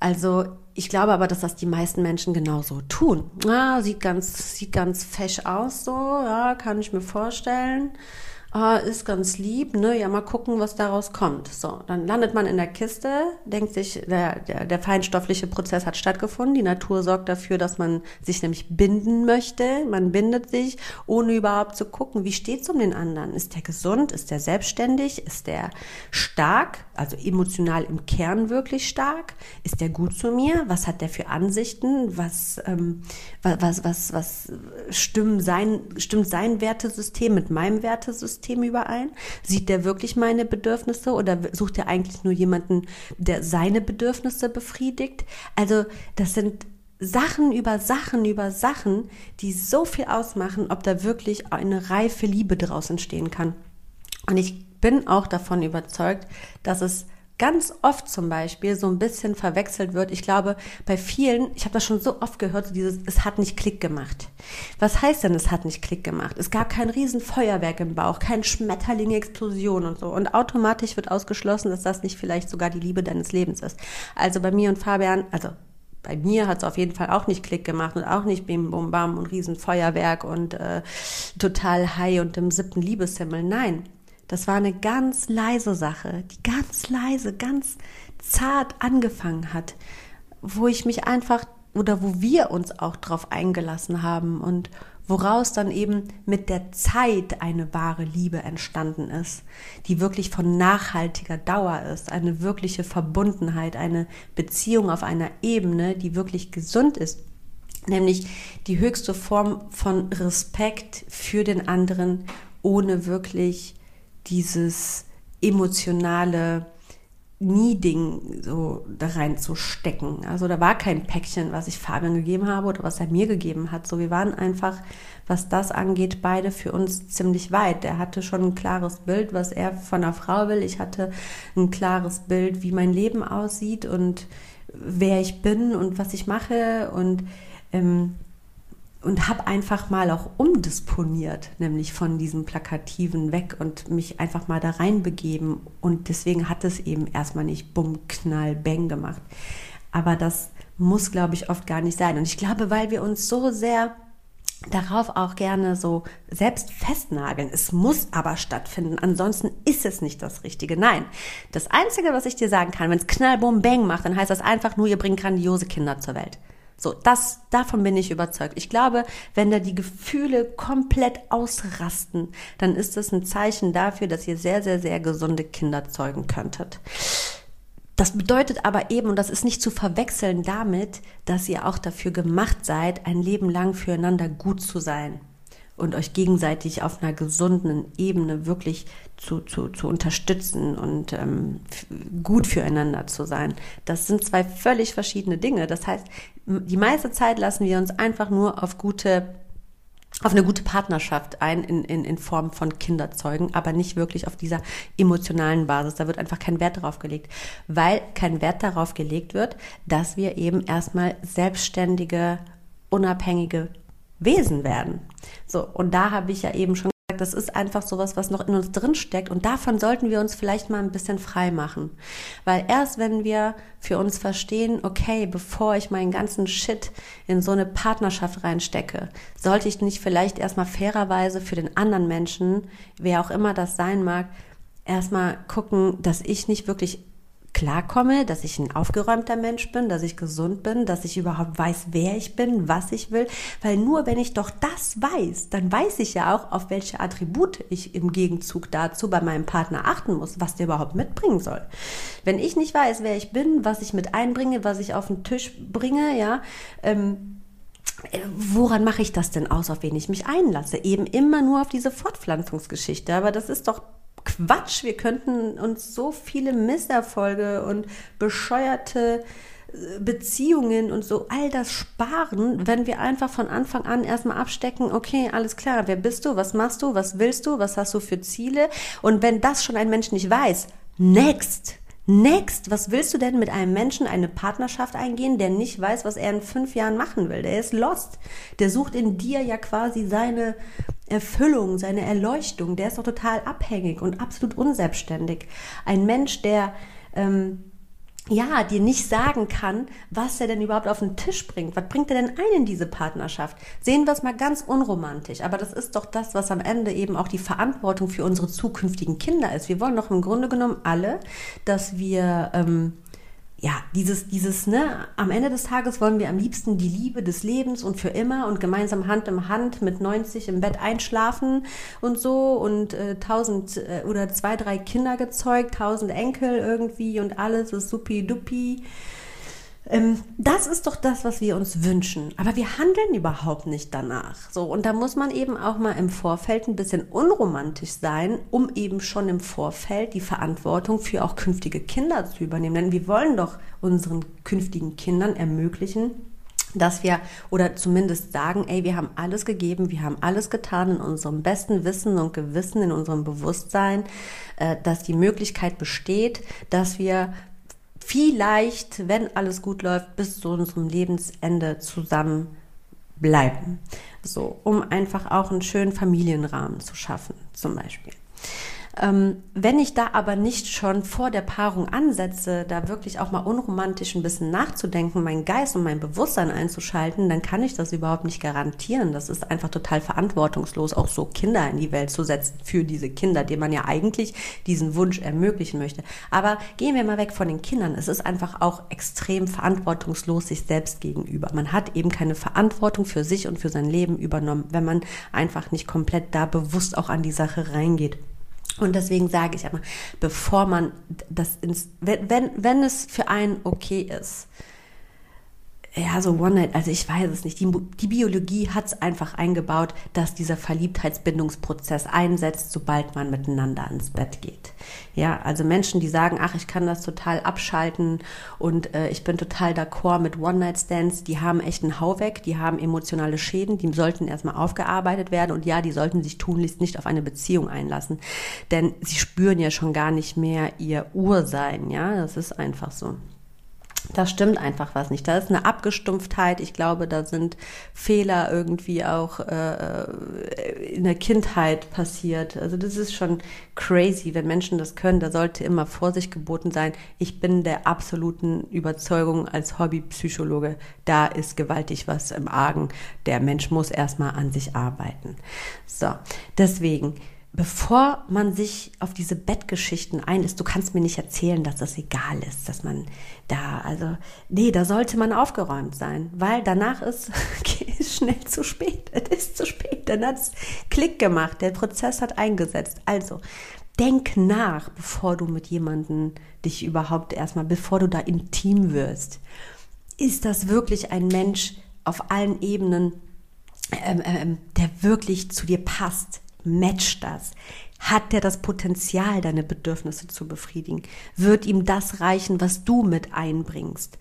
Also ich glaube aber, dass das die meisten Menschen genauso tun. Ah, sieht ganz, sieht ganz fesch aus so, ja, kann ich mir vorstellen ah, ist ganz lieb, ne, ja, mal gucken, was daraus kommt. So, dann landet man in der Kiste, denkt sich, der, der, der feinstoffliche Prozess hat stattgefunden, die Natur sorgt dafür, dass man sich nämlich binden möchte, man bindet sich, ohne überhaupt zu gucken, wie steht's um den anderen? Ist der gesund? Ist der selbstständig? Ist der stark? Also emotional im Kern wirklich stark? Ist der gut zu mir? Was hat der für Ansichten? Was, ähm, was, was, was stimmt sein, stimmt sein Wertesystem mit meinem Wertesystem? Überein? Sieht der wirklich meine Bedürfnisse oder sucht er eigentlich nur jemanden, der seine Bedürfnisse befriedigt? Also das sind Sachen über Sachen über Sachen, die so viel ausmachen, ob da wirklich eine reife Liebe daraus entstehen kann. Und ich bin auch davon überzeugt, dass es ganz oft zum Beispiel so ein bisschen verwechselt wird. Ich glaube, bei vielen, ich habe das schon so oft gehört, dieses, es hat nicht Klick gemacht. Was heißt denn, es hat nicht Klick gemacht? Es gab kein Riesenfeuerwerk im Bauch, kein Schmetterling, Explosion und so. Und automatisch wird ausgeschlossen, dass das nicht vielleicht sogar die Liebe deines Lebens ist. Also bei mir und Fabian, also bei mir hat es auf jeden Fall auch nicht Klick gemacht und auch nicht Bim Bum Bam und Riesenfeuerwerk und äh, total high und im siebten Liebeshimmel. Nein, das war eine ganz leise Sache, die ganz leise, ganz zart angefangen hat, wo ich mich einfach oder wo wir uns auch drauf eingelassen haben und woraus dann eben mit der Zeit eine wahre Liebe entstanden ist, die wirklich von nachhaltiger Dauer ist, eine wirkliche Verbundenheit, eine Beziehung auf einer Ebene, die wirklich gesund ist, nämlich die höchste Form von Respekt für den anderen, ohne wirklich dieses emotionale Needing so da rein zu stecken. Also da war kein Päckchen, was ich Fabian gegeben habe oder was er mir gegeben hat. So, wir waren einfach, was das angeht, beide für uns ziemlich weit. Er hatte schon ein klares Bild, was er von einer Frau will. Ich hatte ein klares Bild, wie mein Leben aussieht und wer ich bin und was ich mache und ähm, und habe einfach mal auch umdisponiert, nämlich von diesem Plakativen weg und mich einfach mal da reinbegeben. Und deswegen hat es eben erstmal nicht Bumm, Knall, Bang gemacht. Aber das muss, glaube ich, oft gar nicht sein. Und ich glaube, weil wir uns so sehr darauf auch gerne so selbst festnageln. Es muss aber stattfinden, ansonsten ist es nicht das Richtige. Nein, das Einzige, was ich dir sagen kann, wenn es Knall, Bumm, Bang macht, dann heißt das einfach nur, ihr bringt grandiose Kinder zur Welt. So, das, davon bin ich überzeugt. Ich glaube, wenn da die Gefühle komplett ausrasten, dann ist das ein Zeichen dafür, dass ihr sehr, sehr, sehr gesunde Kinder zeugen könntet. Das bedeutet aber eben, und das ist nicht zu verwechseln damit, dass ihr auch dafür gemacht seid, ein Leben lang füreinander gut zu sein und euch gegenseitig auf einer gesunden Ebene wirklich zu, zu, zu unterstützen und ähm, gut füreinander zu sein. Das sind zwei völlig verschiedene Dinge. Das heißt, die meiste Zeit lassen wir uns einfach nur auf gute auf eine gute Partnerschaft ein in, in, in Form von Kinderzeugen, aber nicht wirklich auf dieser emotionalen Basis. Da wird einfach kein Wert darauf gelegt, weil kein Wert darauf gelegt wird, dass wir eben erstmal selbstständige, unabhängige Wesen werden. So, und da habe ich ja eben schon Das ist einfach sowas, was noch in uns drin steckt und davon sollten wir uns vielleicht mal ein bisschen frei machen. Weil erst wenn wir für uns verstehen, okay, bevor ich meinen ganzen Shit in so eine Partnerschaft reinstecke, sollte ich nicht vielleicht erstmal fairerweise für den anderen Menschen, wer auch immer das sein mag, erstmal gucken, dass ich nicht wirklich klarkomme, dass ich ein aufgeräumter Mensch bin, dass ich gesund bin, dass ich überhaupt weiß, wer ich bin, was ich will. Weil nur wenn ich doch das weiß, dann weiß ich ja auch, auf welche Attribute ich im Gegenzug dazu bei meinem Partner achten muss, was der überhaupt mitbringen soll. Wenn ich nicht weiß, wer ich bin, was ich mit einbringe, was ich auf den Tisch bringe, ja, ähm, woran mache ich das denn aus, auf wen ich mich einlasse? Eben immer nur auf diese Fortpflanzungsgeschichte. Aber das ist doch Quatsch. Wir könnten uns so viele Misserfolge und bescheuerte äh, Beziehungen und so all das sparen, wenn wir einfach von Anfang an erstmal abstecken, okay, alles klar, wer bist du, was machst du, was willst du, was hast du für Ziele? Und wenn das schon ein Mensch nicht weiß, next! Next, was willst du denn mit einem Menschen eine Partnerschaft eingehen, der nicht weiß, was er in fünf Jahren machen will? Der ist lost. Der sucht in dir ja quasi seine Erfüllung, seine Erleuchtung. Der ist doch total abhängig und absolut unselbstständig. Ein Mensch, der ähm, ja, dir nicht sagen kann, was er denn überhaupt auf den Tisch bringt. Was bringt er denn ein in diese Partnerschaft? Sehen wir es mal ganz unromantisch. Aber das ist doch das, was am Ende eben auch die Verantwortung für unsere zukünftigen Kinder ist. Wir wollen doch im Grunde genommen alle, dass wir ähm, ja, dieses, dieses, ne, am Ende des Tages wollen wir am liebsten die Liebe des Lebens und für immer und gemeinsam Hand in Hand mit 90 im Bett einschlafen und so und äh, tausend äh, oder zwei, drei Kinder gezeugt, tausend Enkel irgendwie und alles ist supi dupi. Ähm, das ist doch das, was wir uns wünschen. Aber wir handeln überhaupt nicht danach. So, und da muss man eben auch mal im Vorfeld ein bisschen unromantisch sein, um eben schon im Vorfeld die Verantwortung für auch künftige Kinder zu übernehmen. Denn wir wollen doch unseren künftigen Kindern ermöglichen, dass wir oder zumindest sagen, ey, wir haben alles gegeben, wir haben alles getan in unserem besten Wissen und Gewissen, in unserem Bewusstsein, äh, dass die Möglichkeit besteht, dass wir vielleicht, wenn alles gut läuft, bis zu unserem Lebensende zusammen bleiben. So, um einfach auch einen schönen Familienrahmen zu schaffen, zum Beispiel. Ähm, wenn ich da aber nicht schon vor der Paarung ansetze, da wirklich auch mal unromantisch ein bisschen nachzudenken, meinen Geist und mein Bewusstsein einzuschalten, dann kann ich das überhaupt nicht garantieren. Das ist einfach total verantwortungslos, auch so Kinder in die Welt zu setzen für diese Kinder, denen man ja eigentlich diesen Wunsch ermöglichen möchte. Aber gehen wir mal weg von den Kindern. Es ist einfach auch extrem verantwortungslos sich selbst gegenüber. Man hat eben keine Verantwortung für sich und für sein Leben übernommen, wenn man einfach nicht komplett da bewusst auch an die Sache reingeht. Und deswegen sage ich immer, bevor man das ins, wenn, wenn, wenn es für einen okay ist, ja, so One-Night, also ich weiß es nicht. Die, die Biologie hat es einfach eingebaut, dass dieser Verliebtheitsbindungsprozess einsetzt, sobald man miteinander ins Bett geht. Ja, also Menschen, die sagen, ach, ich kann das total abschalten und äh, ich bin total d'accord mit One-Night-Stands, die haben echt einen Hau weg, die haben emotionale Schäden, die sollten erstmal aufgearbeitet werden und ja, die sollten sich tunlichst nicht auf eine Beziehung einlassen, denn sie spüren ja schon gar nicht mehr ihr Ursein, ja, das ist einfach so da stimmt einfach was nicht. Da ist eine Abgestumpftheit. Ich glaube, da sind Fehler irgendwie auch äh, in der Kindheit passiert. Also das ist schon crazy, wenn Menschen das können. Da sollte immer Vorsicht geboten sein. Ich bin der absoluten Überzeugung als Hobbypsychologe, da ist gewaltig was im Argen. Der Mensch muss erstmal an sich arbeiten. So, deswegen bevor man sich auf diese Bettgeschichten einlässt, du kannst mir nicht erzählen, dass das egal ist, dass man da, also, nee, da sollte man aufgeräumt sein, weil danach ist, ist schnell zu spät. Es ist zu spät. Dann hat es Klick gemacht. Der Prozess hat eingesetzt. Also, denk nach, bevor du mit jemandem dich überhaupt erstmal, bevor du da intim wirst. Ist das wirklich ein Mensch auf allen Ebenen, ähm, ähm, der wirklich zu dir passt? Matcht das? Hat der das Potenzial, deine Bedürfnisse zu befriedigen? Wird ihm das reichen, was du mit einbringst?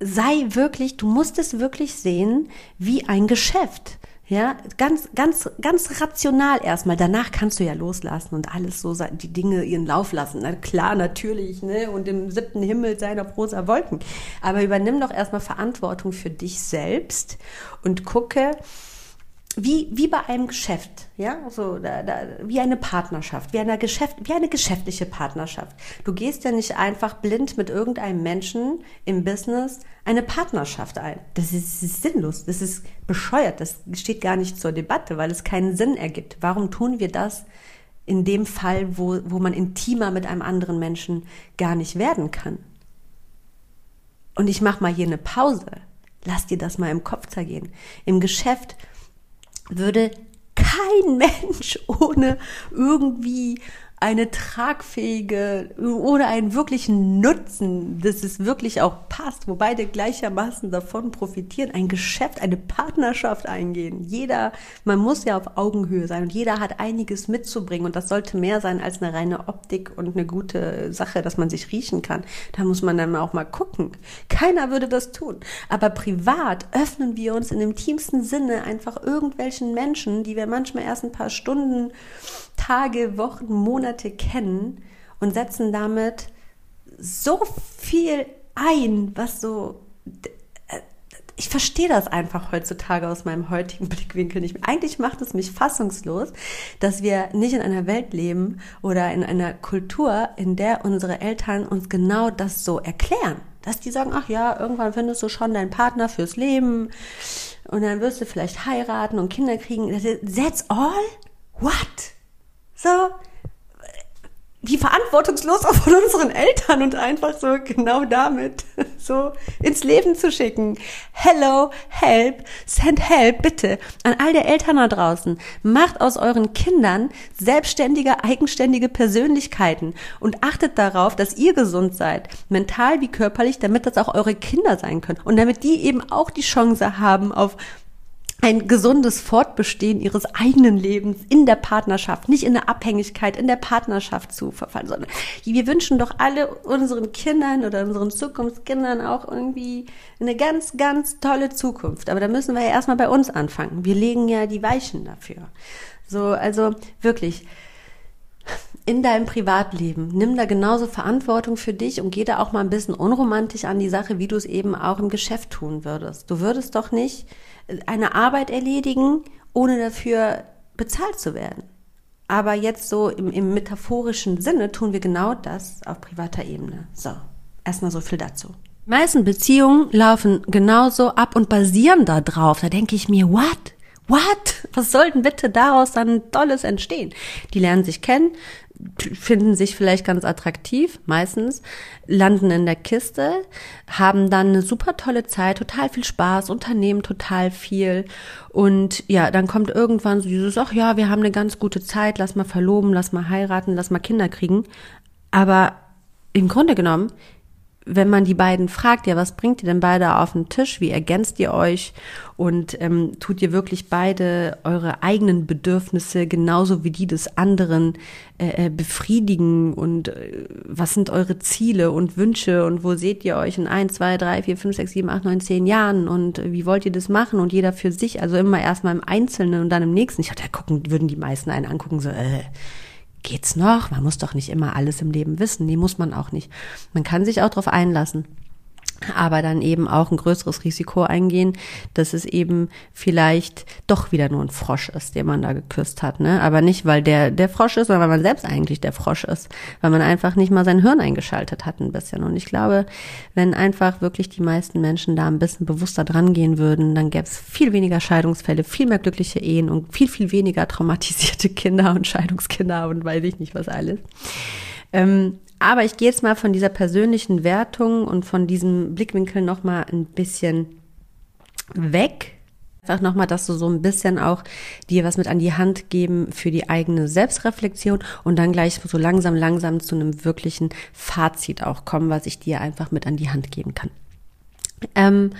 Sei wirklich, du musst es wirklich sehen wie ein Geschäft. Ja, ganz, ganz, ganz rational erstmal. Danach kannst du ja loslassen und alles so, die Dinge ihren Lauf lassen. Na klar, natürlich, ne, und im siebten Himmel sein auf rosa Wolken. Aber übernimm doch erstmal Verantwortung für dich selbst und gucke, wie, wie bei einem Geschäft, ja, so, da, da, wie eine Partnerschaft, wie eine Geschäft, wie eine geschäftliche Partnerschaft. Du gehst ja nicht einfach blind mit irgendeinem Menschen im Business eine Partnerschaft ein. Das ist, ist sinnlos, das ist bescheuert, das steht gar nicht zur Debatte, weil es keinen Sinn ergibt. Warum tun wir das in dem Fall, wo, wo man intimer mit einem anderen Menschen gar nicht werden kann? Und ich mach mal hier eine Pause. Lass dir das mal im Kopf zergehen. Im Geschäft würde kein Mensch ohne irgendwie eine tragfähige oder einen wirklichen Nutzen, dass es wirklich auch passt, wo beide gleichermaßen davon profitieren, ein Geschäft, eine Partnerschaft eingehen. Jeder, man muss ja auf Augenhöhe sein und jeder hat einiges mitzubringen und das sollte mehr sein als eine reine Optik und eine gute Sache, dass man sich riechen kann. Da muss man dann auch mal gucken. Keiner würde das tun. Aber privat öffnen wir uns in dem tiefsten Sinne einfach irgendwelchen Menschen, die wir manchmal erst ein paar Stunden Tage, Wochen, Monate kennen und setzen damit so viel ein, was so äh, ich verstehe das einfach heutzutage aus meinem heutigen Blickwinkel nicht mehr. Eigentlich macht es mich fassungslos, dass wir nicht in einer Welt leben oder in einer Kultur, in der unsere Eltern uns genau das so erklären. Dass die sagen, ach ja, irgendwann findest du schon deinen Partner fürs Leben und dann wirst du vielleicht heiraten und Kinder kriegen. That's all? What? So, wie verantwortungslos auch von unseren Eltern und einfach so genau damit so ins Leben zu schicken. Hello, help, send help, bitte an all der Eltern da draußen. Macht aus euren Kindern selbstständige, eigenständige Persönlichkeiten und achtet darauf, dass ihr gesund seid, mental wie körperlich, damit das auch eure Kinder sein können und damit die eben auch die Chance haben auf ein gesundes Fortbestehen ihres eigenen Lebens in der Partnerschaft, nicht in der Abhängigkeit in der Partnerschaft zu verfallen, sondern wir wünschen doch alle unseren Kindern oder unseren Zukunftskindern auch irgendwie eine ganz, ganz tolle Zukunft. Aber da müssen wir ja erstmal bei uns anfangen. Wir legen ja die Weichen dafür. So, also wirklich, in deinem Privatleben. Nimm da genauso Verantwortung für dich und geh da auch mal ein bisschen unromantisch an die Sache, wie du es eben auch im Geschäft tun würdest. Du würdest doch nicht eine Arbeit erledigen, ohne dafür bezahlt zu werden. Aber jetzt so im, im metaphorischen Sinne tun wir genau das auf privater Ebene. So, erstmal so viel dazu. Die meisten Beziehungen laufen genauso ab und basieren da drauf. Da denke ich mir, what? What? Was soll denn bitte daraus dann Tolles entstehen? Die lernen sich kennen, finden sich vielleicht ganz attraktiv, meistens, landen in der Kiste, haben dann eine super tolle Zeit, total viel Spaß, unternehmen total viel und ja, dann kommt irgendwann so dieses, ach ja, wir haben eine ganz gute Zeit, lass mal verloben, lass mal heiraten, lass mal Kinder kriegen. Aber im Grunde genommen wenn man die beiden fragt, ja, was bringt ihr denn beide auf den Tisch? Wie ergänzt ihr euch? Und ähm, tut ihr wirklich beide eure eigenen Bedürfnisse genauso wie die des anderen äh, äh, befriedigen? Und äh, was sind eure Ziele und Wünsche? Und wo seht ihr euch in ein, zwei, drei, vier, fünf, sechs, sieben, acht, neun, zehn Jahren? Und äh, wie wollt ihr das machen? Und jeder für sich, also immer erstmal im Einzelnen und dann im nächsten. Ich hatte, ja, gucken, würden die meisten einen angucken, so, äh, geht's noch? Man muss doch nicht immer alles im Leben wissen. Nee, muss man auch nicht. Man kann sich auch darauf einlassen aber dann eben auch ein größeres Risiko eingehen, dass es eben vielleicht doch wieder nur ein Frosch ist, den man da geküsst hat, ne? Aber nicht, weil der der Frosch ist, sondern weil man selbst eigentlich der Frosch ist, weil man einfach nicht mal sein Hirn eingeschaltet hat ein bisschen. Und ich glaube, wenn einfach wirklich die meisten Menschen da ein bisschen bewusster dran gehen würden, dann gäbe es viel weniger Scheidungsfälle, viel mehr glückliche Ehen und viel, viel weniger traumatisierte Kinder und Scheidungskinder und weiß ich nicht was alles. Ähm, aber ich gehe jetzt mal von dieser persönlichen Wertung und von diesem Blickwinkel noch mal ein bisschen weg. Einfach nochmal, dass du so ein bisschen auch dir was mit an die Hand geben für die eigene Selbstreflexion und dann gleich so langsam, langsam zu einem wirklichen Fazit auch kommen, was ich dir einfach mit an die Hand geben kann. Ähm,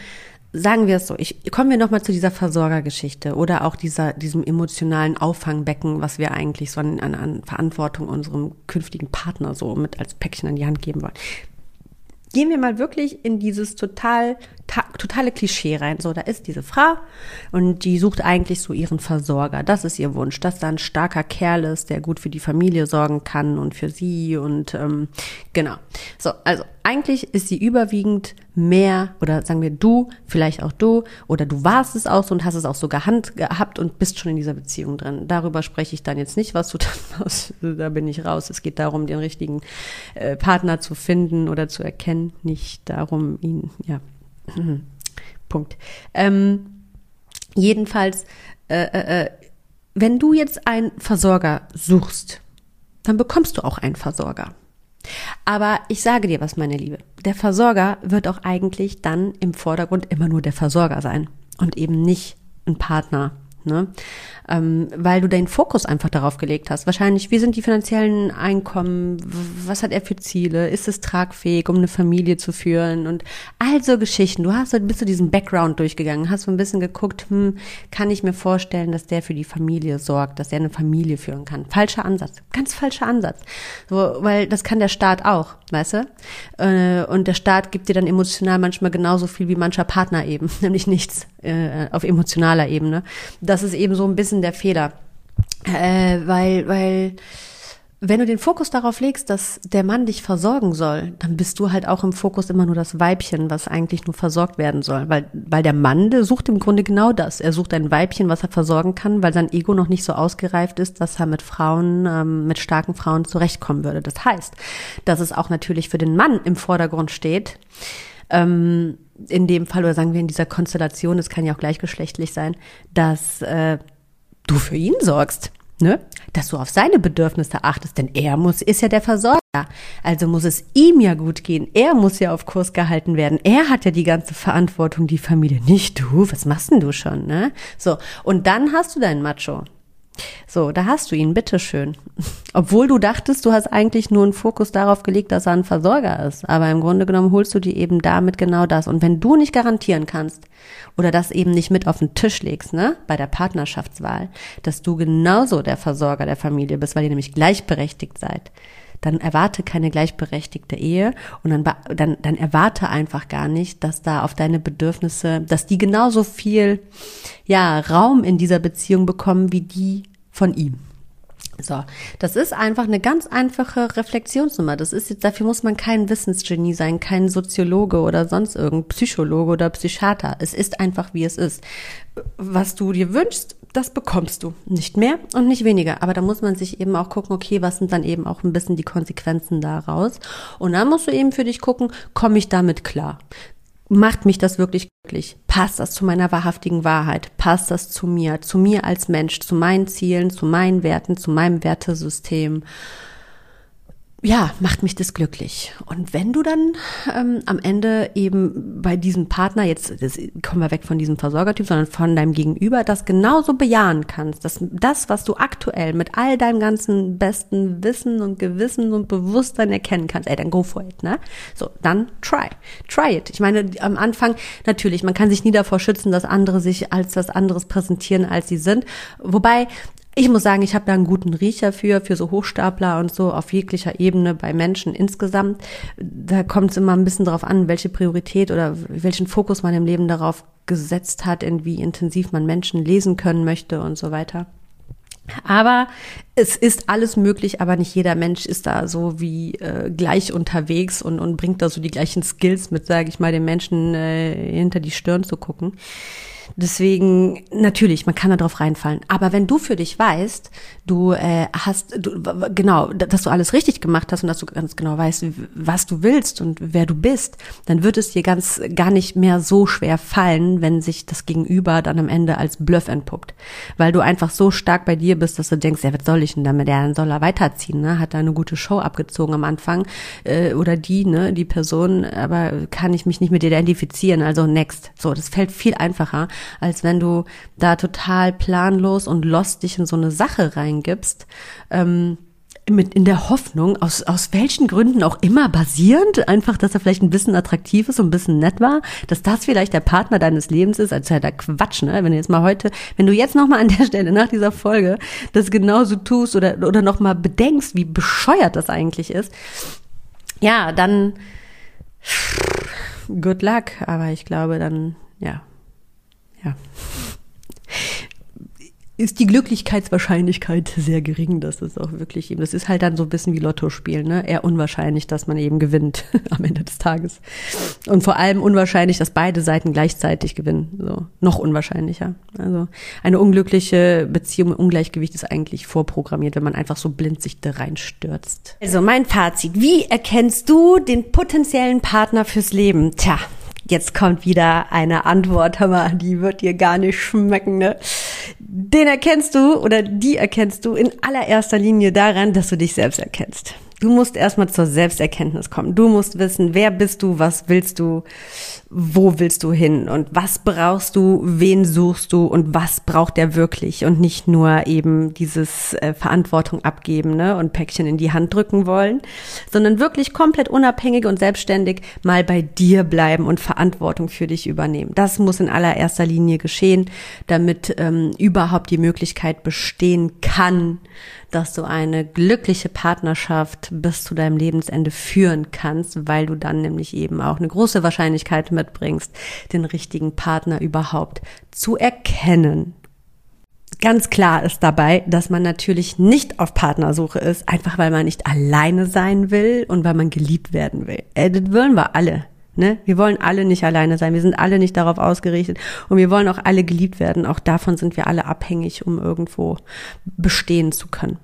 sagen wir es so, ich kommen wir nochmal zu dieser Versorgergeschichte oder auch dieser, diesem emotionalen Auffangbecken, was wir eigentlich so an, an Verantwortung unserem künftigen Partner so mit als Päckchen an die Hand geben wollen. Gehen wir mal wirklich in dieses total totale Klischee rein. So, da ist diese Frau und die sucht eigentlich so ihren Versorger. Das ist ihr Wunsch, dass da ein starker Kerl ist, der gut für die Familie sorgen kann und für sie und ähm, genau. So, also eigentlich ist sie überwiegend mehr oder sagen wir du, vielleicht auch du oder du warst es auch so und hast es auch so gehand gehabt und bist schon in dieser Beziehung drin. Darüber spreche ich dann jetzt nicht, was du dann aus, da bin ich raus. Es geht darum, den richtigen äh, Partner zu finden oder zu erkennen, nicht darum, ihn, ja. Punkt. Ähm, jedenfalls, äh, äh, äh, wenn du jetzt einen Versorger suchst, dann bekommst du auch einen Versorger. Aber ich sage dir was, meine Liebe. Der Versorger wird auch eigentlich dann im Vordergrund immer nur der Versorger sein und eben nicht ein Partner ne? Ähm, weil du deinen Fokus einfach darauf gelegt hast. Wahrscheinlich, wie sind die finanziellen Einkommen? Was hat er für Ziele? Ist es tragfähig, um eine Familie zu führen? Und all so Geschichten. Du hast, bist du diesen Background durchgegangen, hast so ein bisschen geguckt, hm, kann ich mir vorstellen, dass der für die Familie sorgt, dass er eine Familie führen kann. Falscher Ansatz. Ganz falscher Ansatz. So, weil das kann der Staat auch, weißt du? Äh, und der Staat gibt dir dann emotional manchmal genauso viel wie mancher Partner eben, nämlich nichts äh, auf emotionaler Ebene. Das ist eben so ein bisschen der Fehler. Äh, weil, weil, wenn du den Fokus darauf legst, dass der Mann dich versorgen soll, dann bist du halt auch im Fokus immer nur das Weibchen, was eigentlich nur versorgt werden soll. Weil, weil der Mann, der sucht im Grunde genau das. Er sucht ein Weibchen, was er versorgen kann, weil sein Ego noch nicht so ausgereift ist, dass er mit Frauen, ähm, mit starken Frauen zurechtkommen würde. Das heißt, dass es auch natürlich für den Mann im Vordergrund steht, ähm, in dem Fall, oder sagen wir in dieser Konstellation, es kann ja auch gleichgeschlechtlich sein, dass äh, du für ihn sorgst. Ne? Dass du auf seine Bedürfnisse achtest, denn er muss, ist ja der Versorger. Also muss es ihm ja gut gehen. Er muss ja auf Kurs gehalten werden. Er hat ja die ganze Verantwortung, die Familie. Nicht du. Was machst denn du schon, ne? So. Und dann hast du deinen Macho. So, da hast du ihn, bitteschön. Obwohl du dachtest, du hast eigentlich nur einen Fokus darauf gelegt, dass er ein Versorger ist. Aber im Grunde genommen holst du dir eben damit genau das. Und wenn du nicht garantieren kannst oder das eben nicht mit auf den Tisch legst, ne, bei der Partnerschaftswahl, dass du genauso der Versorger der Familie bist, weil ihr nämlich gleichberechtigt seid, dann erwarte keine gleichberechtigte Ehe und dann, dann, dann erwarte einfach gar nicht, dass da auf deine Bedürfnisse, dass die genauso viel, ja, Raum in dieser Beziehung bekommen wie die von ihm. So, das ist einfach eine ganz einfache Reflexionsnummer. Das ist jetzt, dafür muss man kein Wissensgenie sein, kein Soziologe oder sonst irgendein Psychologe oder Psychiater. Es ist einfach, wie es ist. Was du dir wünschst, das bekommst du. Nicht mehr und nicht weniger. Aber da muss man sich eben auch gucken, okay, was sind dann eben auch ein bisschen die Konsequenzen daraus? Und dann musst du eben für dich gucken, komme ich damit klar? Macht mich das wirklich glücklich? Passt das zu meiner wahrhaftigen Wahrheit? Passt das zu mir, zu mir als Mensch, zu meinen Zielen, zu meinen Werten, zu meinem Wertesystem? Ja, macht mich das glücklich. Und wenn du dann ähm, am Ende eben bei diesem Partner, jetzt das, kommen wir weg von diesem Versorgertyp, sondern von deinem Gegenüber, das genauso bejahen kannst, dass das, was du aktuell mit all deinem ganzen besten Wissen und Gewissen und Bewusstsein erkennen kannst, ey, dann go for it, ne? So, dann try. Try it. Ich meine, am Anfang, natürlich, man kann sich nie davor schützen, dass andere sich als was anderes präsentieren, als sie sind. Wobei, ich muss sagen, ich habe da einen guten Riecher für, für so Hochstapler und so auf jeglicher Ebene bei Menschen insgesamt. Da kommt es immer ein bisschen drauf an, welche Priorität oder welchen Fokus man im Leben darauf gesetzt hat, in wie intensiv man Menschen lesen können möchte und so weiter. Aber es ist alles möglich, aber nicht jeder Mensch ist da so wie äh, gleich unterwegs und, und bringt da so die gleichen Skills mit, sage ich mal, den Menschen äh, hinter die Stirn zu gucken. Deswegen, natürlich, man kann da drauf reinfallen. Aber wenn du für dich weißt, du äh, hast, du, genau, dass du alles richtig gemacht hast und dass du ganz genau weißt, was du willst und wer du bist, dann wird es dir ganz gar nicht mehr so schwer fallen, wenn sich das Gegenüber dann am Ende als Bluff entpuppt. Weil du einfach so stark bei dir bist, dass du denkst, ja, was soll ich denn damit? Ja, dann soll er weiterziehen, ne? Hat da eine gute Show abgezogen am Anfang. Äh, oder die, ne, die Person, aber kann ich mich nicht mit identifizieren, also next. So, das fällt viel einfacher, als wenn du da total planlos und lost dich in so eine Sache reingibst. Ähm, mit in der Hoffnung, aus, aus welchen Gründen auch immer basierend, einfach, dass er vielleicht ein bisschen attraktiv ist und ein bisschen nett war, dass das vielleicht der Partner deines Lebens ist, als ja der Quatsch, ne? Wenn du jetzt mal heute, wenn du jetzt nochmal an der Stelle nach dieser Folge das genauso tust oder, oder nochmal bedenkst, wie bescheuert das eigentlich ist, ja, dann good luck. Aber ich glaube dann, ja, ja ist die Glücklichkeitswahrscheinlichkeit sehr gering, dass es auch wirklich eben, das ist halt dann so ein bisschen wie Lotto spielen, ne? Eher unwahrscheinlich, dass man eben gewinnt am Ende des Tages. Und vor allem unwahrscheinlich, dass beide Seiten gleichzeitig gewinnen. So, noch unwahrscheinlicher. Also eine unglückliche Beziehung Ungleichgewicht ist eigentlich vorprogrammiert, wenn man einfach so blind sich da reinstürzt. Also mein Fazit. Wie erkennst du den potenziellen Partner fürs Leben? Tja, Jetzt kommt wieder eine Antwort, mal, die wird dir gar nicht schmecken, ne? Den erkennst du oder die erkennst du in allererster Linie daran, dass du dich selbst erkennst. Du musst erstmal zur Selbsterkenntnis kommen. Du musst wissen, wer bist du, was willst du, wo willst du hin? Und was brauchst du, wen suchst du? Und was braucht der wirklich? Und nicht nur eben dieses äh, Verantwortung abgeben ne, und Päckchen in die Hand drücken wollen, sondern wirklich komplett unabhängig und selbstständig mal bei dir bleiben und Verantwortung für dich übernehmen. Das muss in allererster Linie geschehen, damit ähm, überhaupt die Möglichkeit bestehen kann, dass du eine glückliche Partnerschaft bis zu deinem Lebensende führen kannst, weil du dann nämlich eben auch eine große Wahrscheinlichkeit mitbringst, den richtigen Partner überhaupt zu erkennen. Ganz klar ist dabei, dass man natürlich nicht auf Partnersuche ist, einfach weil man nicht alleine sein will und weil man geliebt werden will. Äh, das wollen wir alle. Ne? Wir wollen alle nicht alleine sein, wir sind alle nicht darauf ausgerichtet und wir wollen auch alle geliebt werden. Auch davon sind wir alle abhängig, um irgendwo bestehen zu können.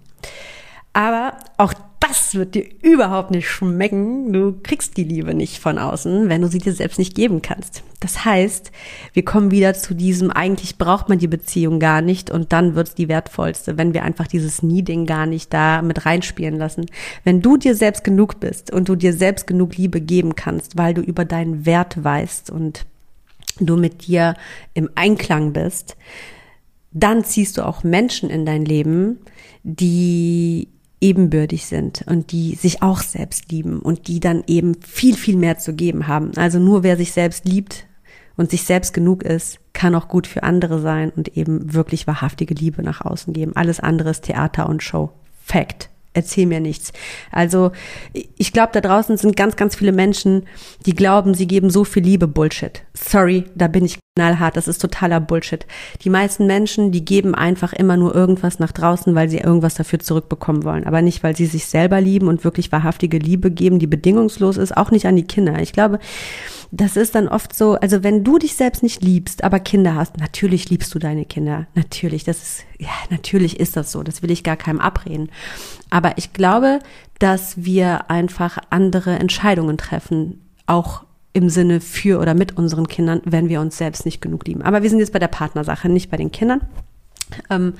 Aber auch das wird dir überhaupt nicht schmecken. Du kriegst die Liebe nicht von außen, wenn du sie dir selbst nicht geben kannst. Das heißt, wir kommen wieder zu diesem, eigentlich braucht man die Beziehung gar nicht und dann wird's die wertvollste, wenn wir einfach dieses Needing gar nicht da mit reinspielen lassen. Wenn du dir selbst genug bist und du dir selbst genug Liebe geben kannst, weil du über deinen Wert weißt und du mit dir im Einklang bist, dann ziehst du auch Menschen in dein Leben, die ebenbürtig sind und die sich auch selbst lieben und die dann eben viel, viel mehr zu geben haben. Also nur wer sich selbst liebt und sich selbst genug ist, kann auch gut für andere sein und eben wirklich wahrhaftige Liebe nach außen geben. Alles andere ist Theater und Show. Fact erzähl mir nichts. Also ich glaube, da draußen sind ganz, ganz viele Menschen, die glauben, sie geben so viel Liebe. Bullshit. Sorry, da bin ich knallhart. Das ist totaler Bullshit. Die meisten Menschen, die geben einfach immer nur irgendwas nach draußen, weil sie irgendwas dafür zurückbekommen wollen. Aber nicht, weil sie sich selber lieben und wirklich wahrhaftige Liebe geben, die bedingungslos ist. Auch nicht an die Kinder. Ich glaube, das ist dann oft so, also wenn du dich selbst nicht liebst, aber Kinder hast, natürlich liebst du deine Kinder. Natürlich, das ist, ja, natürlich ist das so. Das will ich gar keinem abreden. Aber ich glaube, dass wir einfach andere Entscheidungen treffen, auch im Sinne für oder mit unseren Kindern, wenn wir uns selbst nicht genug lieben. Aber wir sind jetzt bei der Partnersache, nicht bei den Kindern. Ähm,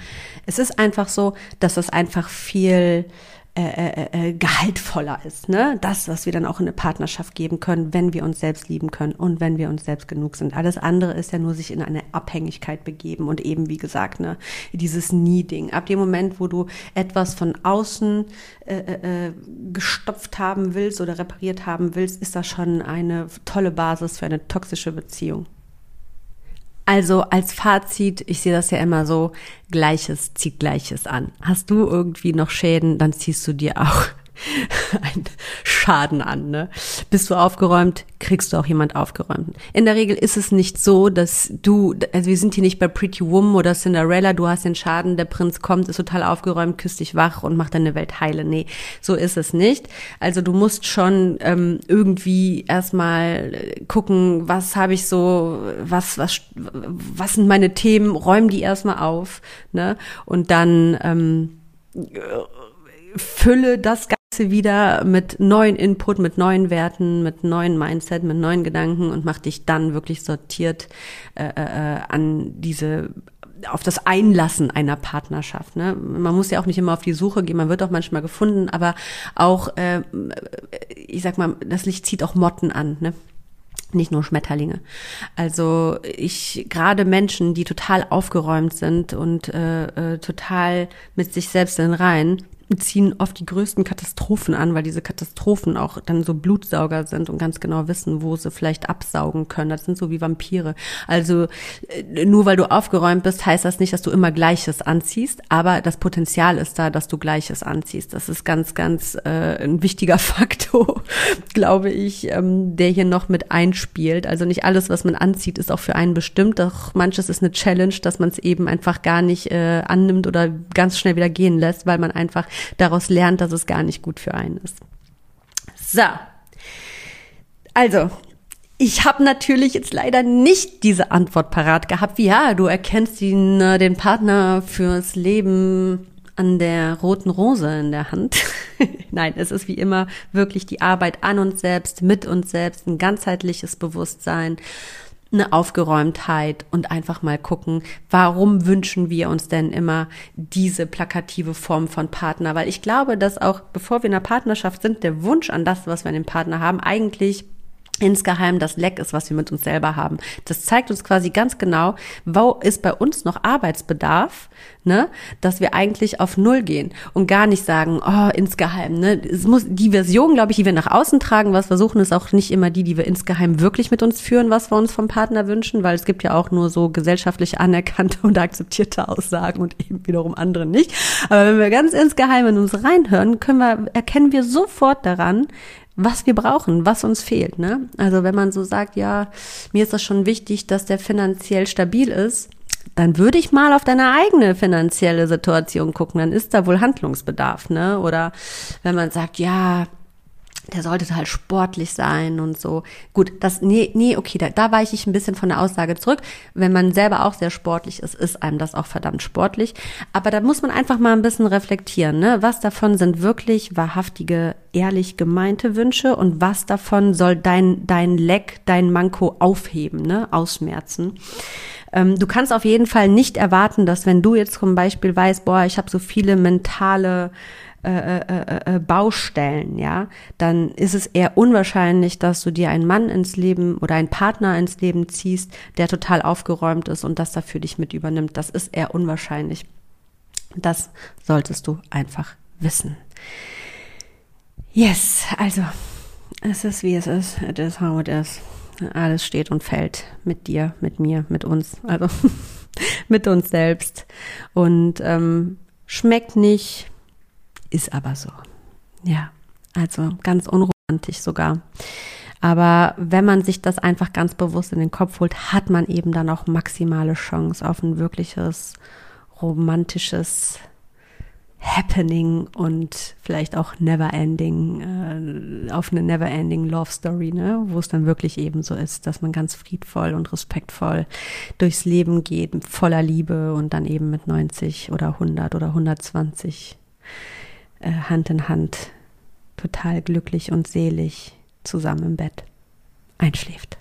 es ist einfach so, dass es einfach viel äh, äh, äh, gehaltvoller ist. Ne? Das, was wir dann auch in eine Partnerschaft geben können, wenn wir uns selbst lieben können und wenn wir uns selbst genug sind. Alles andere ist ja nur sich in eine Abhängigkeit begeben und eben, wie gesagt, ne, dieses Needing. Ab dem Moment, wo du etwas von außen äh, äh, gestopft haben willst oder repariert haben willst, ist das schon eine tolle Basis für eine toxische Beziehung. Also als Fazit, ich sehe das ja immer so, Gleiches zieht Gleiches an. Hast du irgendwie noch Schäden, dann ziehst du dir auch ein Schaden an. Ne? Bist du aufgeräumt, kriegst du auch jemand aufgeräumt. In der Regel ist es nicht so, dass du, also wir sind hier nicht bei Pretty Woman oder Cinderella, du hast den Schaden, der Prinz kommt, ist total aufgeräumt, küsst dich wach und macht deine Welt heile. Nee, so ist es nicht. Also du musst schon ähm, irgendwie erstmal gucken, was habe ich so, was, was, was sind meine Themen, räum die erstmal auf, ne? Und dann ähm, fülle das wieder mit neuen Input, mit neuen Werten, mit neuen Mindset, mit neuen Gedanken und mach dich dann wirklich sortiert äh, äh, an diese auf das Einlassen einer Partnerschaft. Ne? Man muss ja auch nicht immer auf die Suche gehen, man wird auch manchmal gefunden, aber auch, äh, ich sag mal, das Licht zieht auch Motten an. Ne? nicht nur Schmetterlinge. Also ich gerade Menschen, die total aufgeräumt sind und äh, äh, total mit sich selbst in Reihen, ziehen oft die größten Katastrophen an, weil diese Katastrophen auch dann so Blutsauger sind und ganz genau wissen, wo sie vielleicht absaugen können. Das sind so wie Vampire. Also äh, nur weil du aufgeräumt bist, heißt das nicht, dass du immer Gleiches anziehst, aber das Potenzial ist da, dass du Gleiches anziehst. Das ist ganz, ganz äh, ein wichtiger Faktor, glaube ich, ähm, der hier noch mit einspielt. Also nicht alles, was man anzieht, ist auch für einen bestimmt. Doch manches ist eine Challenge, dass man es eben einfach gar nicht äh, annimmt oder ganz schnell wieder gehen lässt, weil man einfach daraus lernt, dass es gar nicht gut für einen ist. So. Also, ich habe natürlich jetzt leider nicht diese Antwort parat gehabt, wie ja, du erkennst ihn, äh, den Partner fürs Leben an der roten Rose in der Hand. Nein, es ist wie immer wirklich die Arbeit an uns selbst, mit uns selbst, ein ganzheitliches Bewusstsein, eine Aufgeräumtheit und einfach mal gucken, warum wünschen wir uns denn immer diese plakative Form von Partner? Weil ich glaube, dass auch bevor wir in einer Partnerschaft sind, der Wunsch an das, was wir an dem Partner haben, eigentlich insgeheim das Leck ist, was wir mit uns selber haben. Das zeigt uns quasi ganz genau, wo ist bei uns noch Arbeitsbedarf, ne, dass wir eigentlich auf Null gehen und gar nicht sagen, oh, insgeheim, ne, es muss die Version, glaube ich, die wir nach außen tragen, was versuchen, ist auch nicht immer die, die wir insgeheim wirklich mit uns führen, was wir uns vom Partner wünschen, weil es gibt ja auch nur so gesellschaftlich anerkannte und akzeptierte Aussagen und eben wiederum andere nicht. Aber wenn wir ganz insgeheim in uns reinhören, können wir, erkennen wir sofort daran, was wir brauchen, was uns fehlt. Ne? Also wenn man so sagt, ja, mir ist das schon wichtig, dass der finanziell stabil ist, dann würde ich mal auf deine eigene finanzielle Situation gucken, dann ist da wohl Handlungsbedarf, ne? Oder wenn man sagt, ja, der sollte halt sportlich sein und so. Gut, das, nee, nee, okay, da, da weiche ich ein bisschen von der Aussage zurück. Wenn man selber auch sehr sportlich ist, ist einem das auch verdammt sportlich. Aber da muss man einfach mal ein bisschen reflektieren, ne? Was davon sind wirklich wahrhaftige, ehrlich gemeinte Wünsche und was davon soll dein, dein Leck, dein Manko aufheben, ne? Ausmerzen. Ähm, du kannst auf jeden Fall nicht erwarten, dass wenn du jetzt zum Beispiel weißt, boah, ich habe so viele mentale äh, äh, äh, Baustellen, ja, dann ist es eher unwahrscheinlich, dass du dir einen Mann ins Leben oder einen Partner ins Leben ziehst, der total aufgeräumt ist und das da für dich mit übernimmt. Das ist eher unwahrscheinlich. Das solltest du einfach wissen. Yes, also es ist wie es ist. It is how it is. Alles steht und fällt mit dir, mit mir, mit uns, also mit uns selbst. Und ähm, schmeckt nicht, ist aber so. Ja, also ganz unromantisch sogar. Aber wenn man sich das einfach ganz bewusst in den Kopf holt, hat man eben dann auch maximale Chance auf ein wirkliches romantisches Happening und vielleicht auch Never-Ending, äh, auf eine Never-Ending Love Story, ne, wo es dann wirklich eben so ist, dass man ganz friedvoll und respektvoll durchs Leben geht, voller Liebe und dann eben mit 90 oder 100 oder 120 äh, Hand in Hand, total glücklich und selig zusammen im Bett einschläft.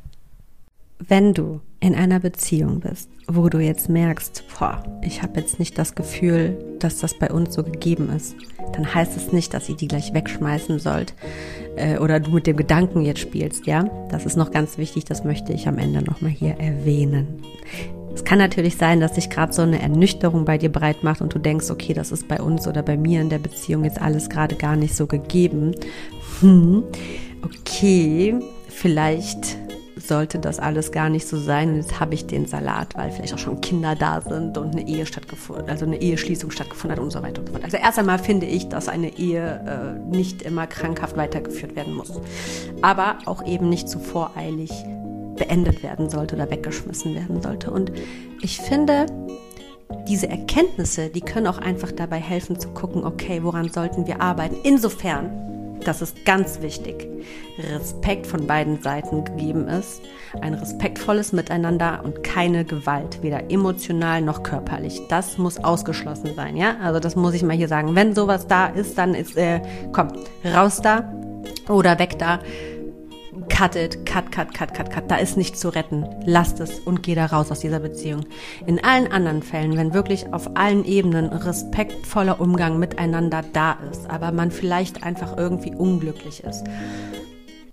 Wenn du in einer Beziehung bist, wo du jetzt merkst, boah, ich habe jetzt nicht das Gefühl, dass das bei uns so gegeben ist, dann heißt es nicht, dass ihr die gleich wegschmeißen sollt äh, oder du mit dem Gedanken jetzt spielst, ja? Das ist noch ganz wichtig, das möchte ich am Ende nochmal hier erwähnen. Es kann natürlich sein, dass sich gerade so eine Ernüchterung bei dir breit macht und du denkst, okay, das ist bei uns oder bei mir in der Beziehung jetzt alles gerade gar nicht so gegeben. Hm, okay, vielleicht sollte das alles gar nicht so sein und jetzt habe ich den Salat, weil vielleicht auch schon Kinder da sind und eine Ehe stattgefunden, also eine Eheschließung stattgefunden hat und so weiter und so fort. Also erst einmal finde ich, dass eine Ehe äh, nicht immer krankhaft weitergeführt werden muss, aber auch eben nicht zu voreilig beendet werden sollte oder weggeschmissen werden sollte. Und ich finde, diese Erkenntnisse, die können auch einfach dabei helfen zu gucken, okay, woran sollten wir arbeiten? Insofern, das ist ganz wichtig, Respekt von beiden Seiten gegeben ist, ein respektvolles Miteinander und keine Gewalt, weder emotional noch körperlich. Das muss ausgeschlossen sein, ja? Also das muss ich mal hier sagen. Wenn sowas da ist, dann ist, äh, komm, raus da oder weg da cut it, cut, cut, cut, cut, cut. Da ist nichts zu retten. Lasst es und geh da raus aus dieser Beziehung. In allen anderen Fällen, wenn wirklich auf allen Ebenen respektvoller Umgang miteinander da ist, aber man vielleicht einfach irgendwie unglücklich ist,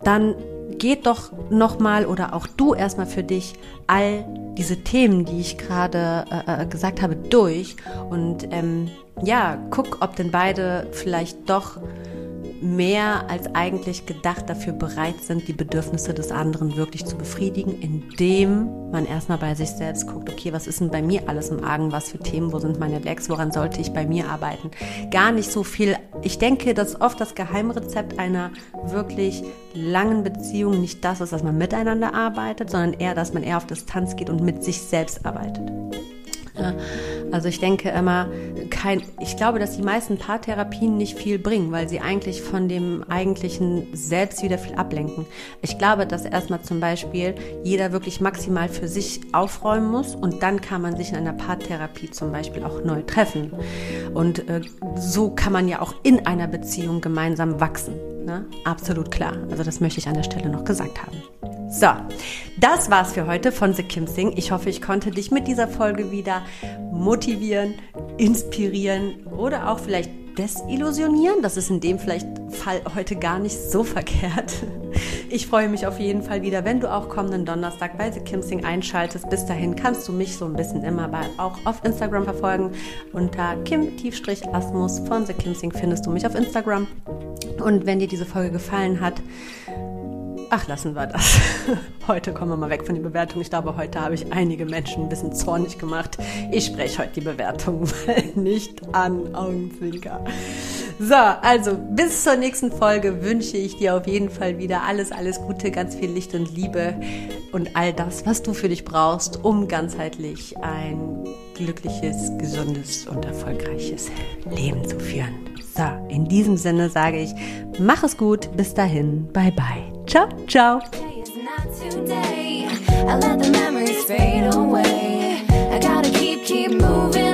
dann geht doch nochmal oder auch du erstmal für dich all diese Themen, die ich gerade äh, äh, gesagt habe, durch und ähm, ja, guck, ob denn beide vielleicht doch mehr als eigentlich gedacht dafür bereit sind, die Bedürfnisse des anderen wirklich zu befriedigen, indem man erstmal bei sich selbst guckt, okay, was ist denn bei mir alles im Argen, was für Themen, wo sind meine Lecks, woran sollte ich bei mir arbeiten? Gar nicht so viel. Ich denke, dass oft das Geheimrezept einer wirklich langen Beziehung nicht das ist, dass man miteinander arbeitet, sondern eher, dass man eher auf Distanz geht und mit sich selbst arbeitet. Also ich denke immer, kein, ich glaube, dass die meisten Paartherapien nicht viel bringen, weil sie eigentlich von dem eigentlichen Selbst wieder viel ablenken. Ich glaube, dass erstmal zum Beispiel jeder wirklich maximal für sich aufräumen muss und dann kann man sich in einer Paartherapie zum Beispiel auch neu treffen. Und äh, so kann man ja auch in einer Beziehung gemeinsam wachsen. Ne? Absolut klar. Also das möchte ich an der Stelle noch gesagt haben. So, das war's für heute von The Kim Sing. Ich hoffe, ich konnte dich mit dieser Folge wieder motivieren, inspirieren oder auch vielleicht desillusionieren. Das ist in dem vielleicht Fall heute gar nicht so verkehrt. Ich freue mich auf jeden Fall wieder, wenn du auch kommenden Donnerstag bei The Kim Sing einschaltest. Bis dahin kannst du mich so ein bisschen immer bei, auch auf Instagram verfolgen. Unter Kim-Asmus von The Kim Sing findest du mich auf Instagram. Und wenn dir diese Folge gefallen hat, Ach, lassen wir das. Heute kommen wir mal weg von den Bewertungen. Ich glaube, heute habe ich einige Menschen ein bisschen zornig gemacht. Ich spreche heute die Bewertung nicht an. Augenzwinker. So, also bis zur nächsten Folge wünsche ich dir auf jeden Fall wieder alles, alles Gute, ganz viel Licht und Liebe und all das, was du für dich brauchst, um ganzheitlich ein glückliches, gesundes und erfolgreiches Leben zu führen. So, in diesem Sinne sage ich, mach es gut, bis dahin, bye bye. Ciao, ciao. I let the memories fade away. I gotta keep, keep moving.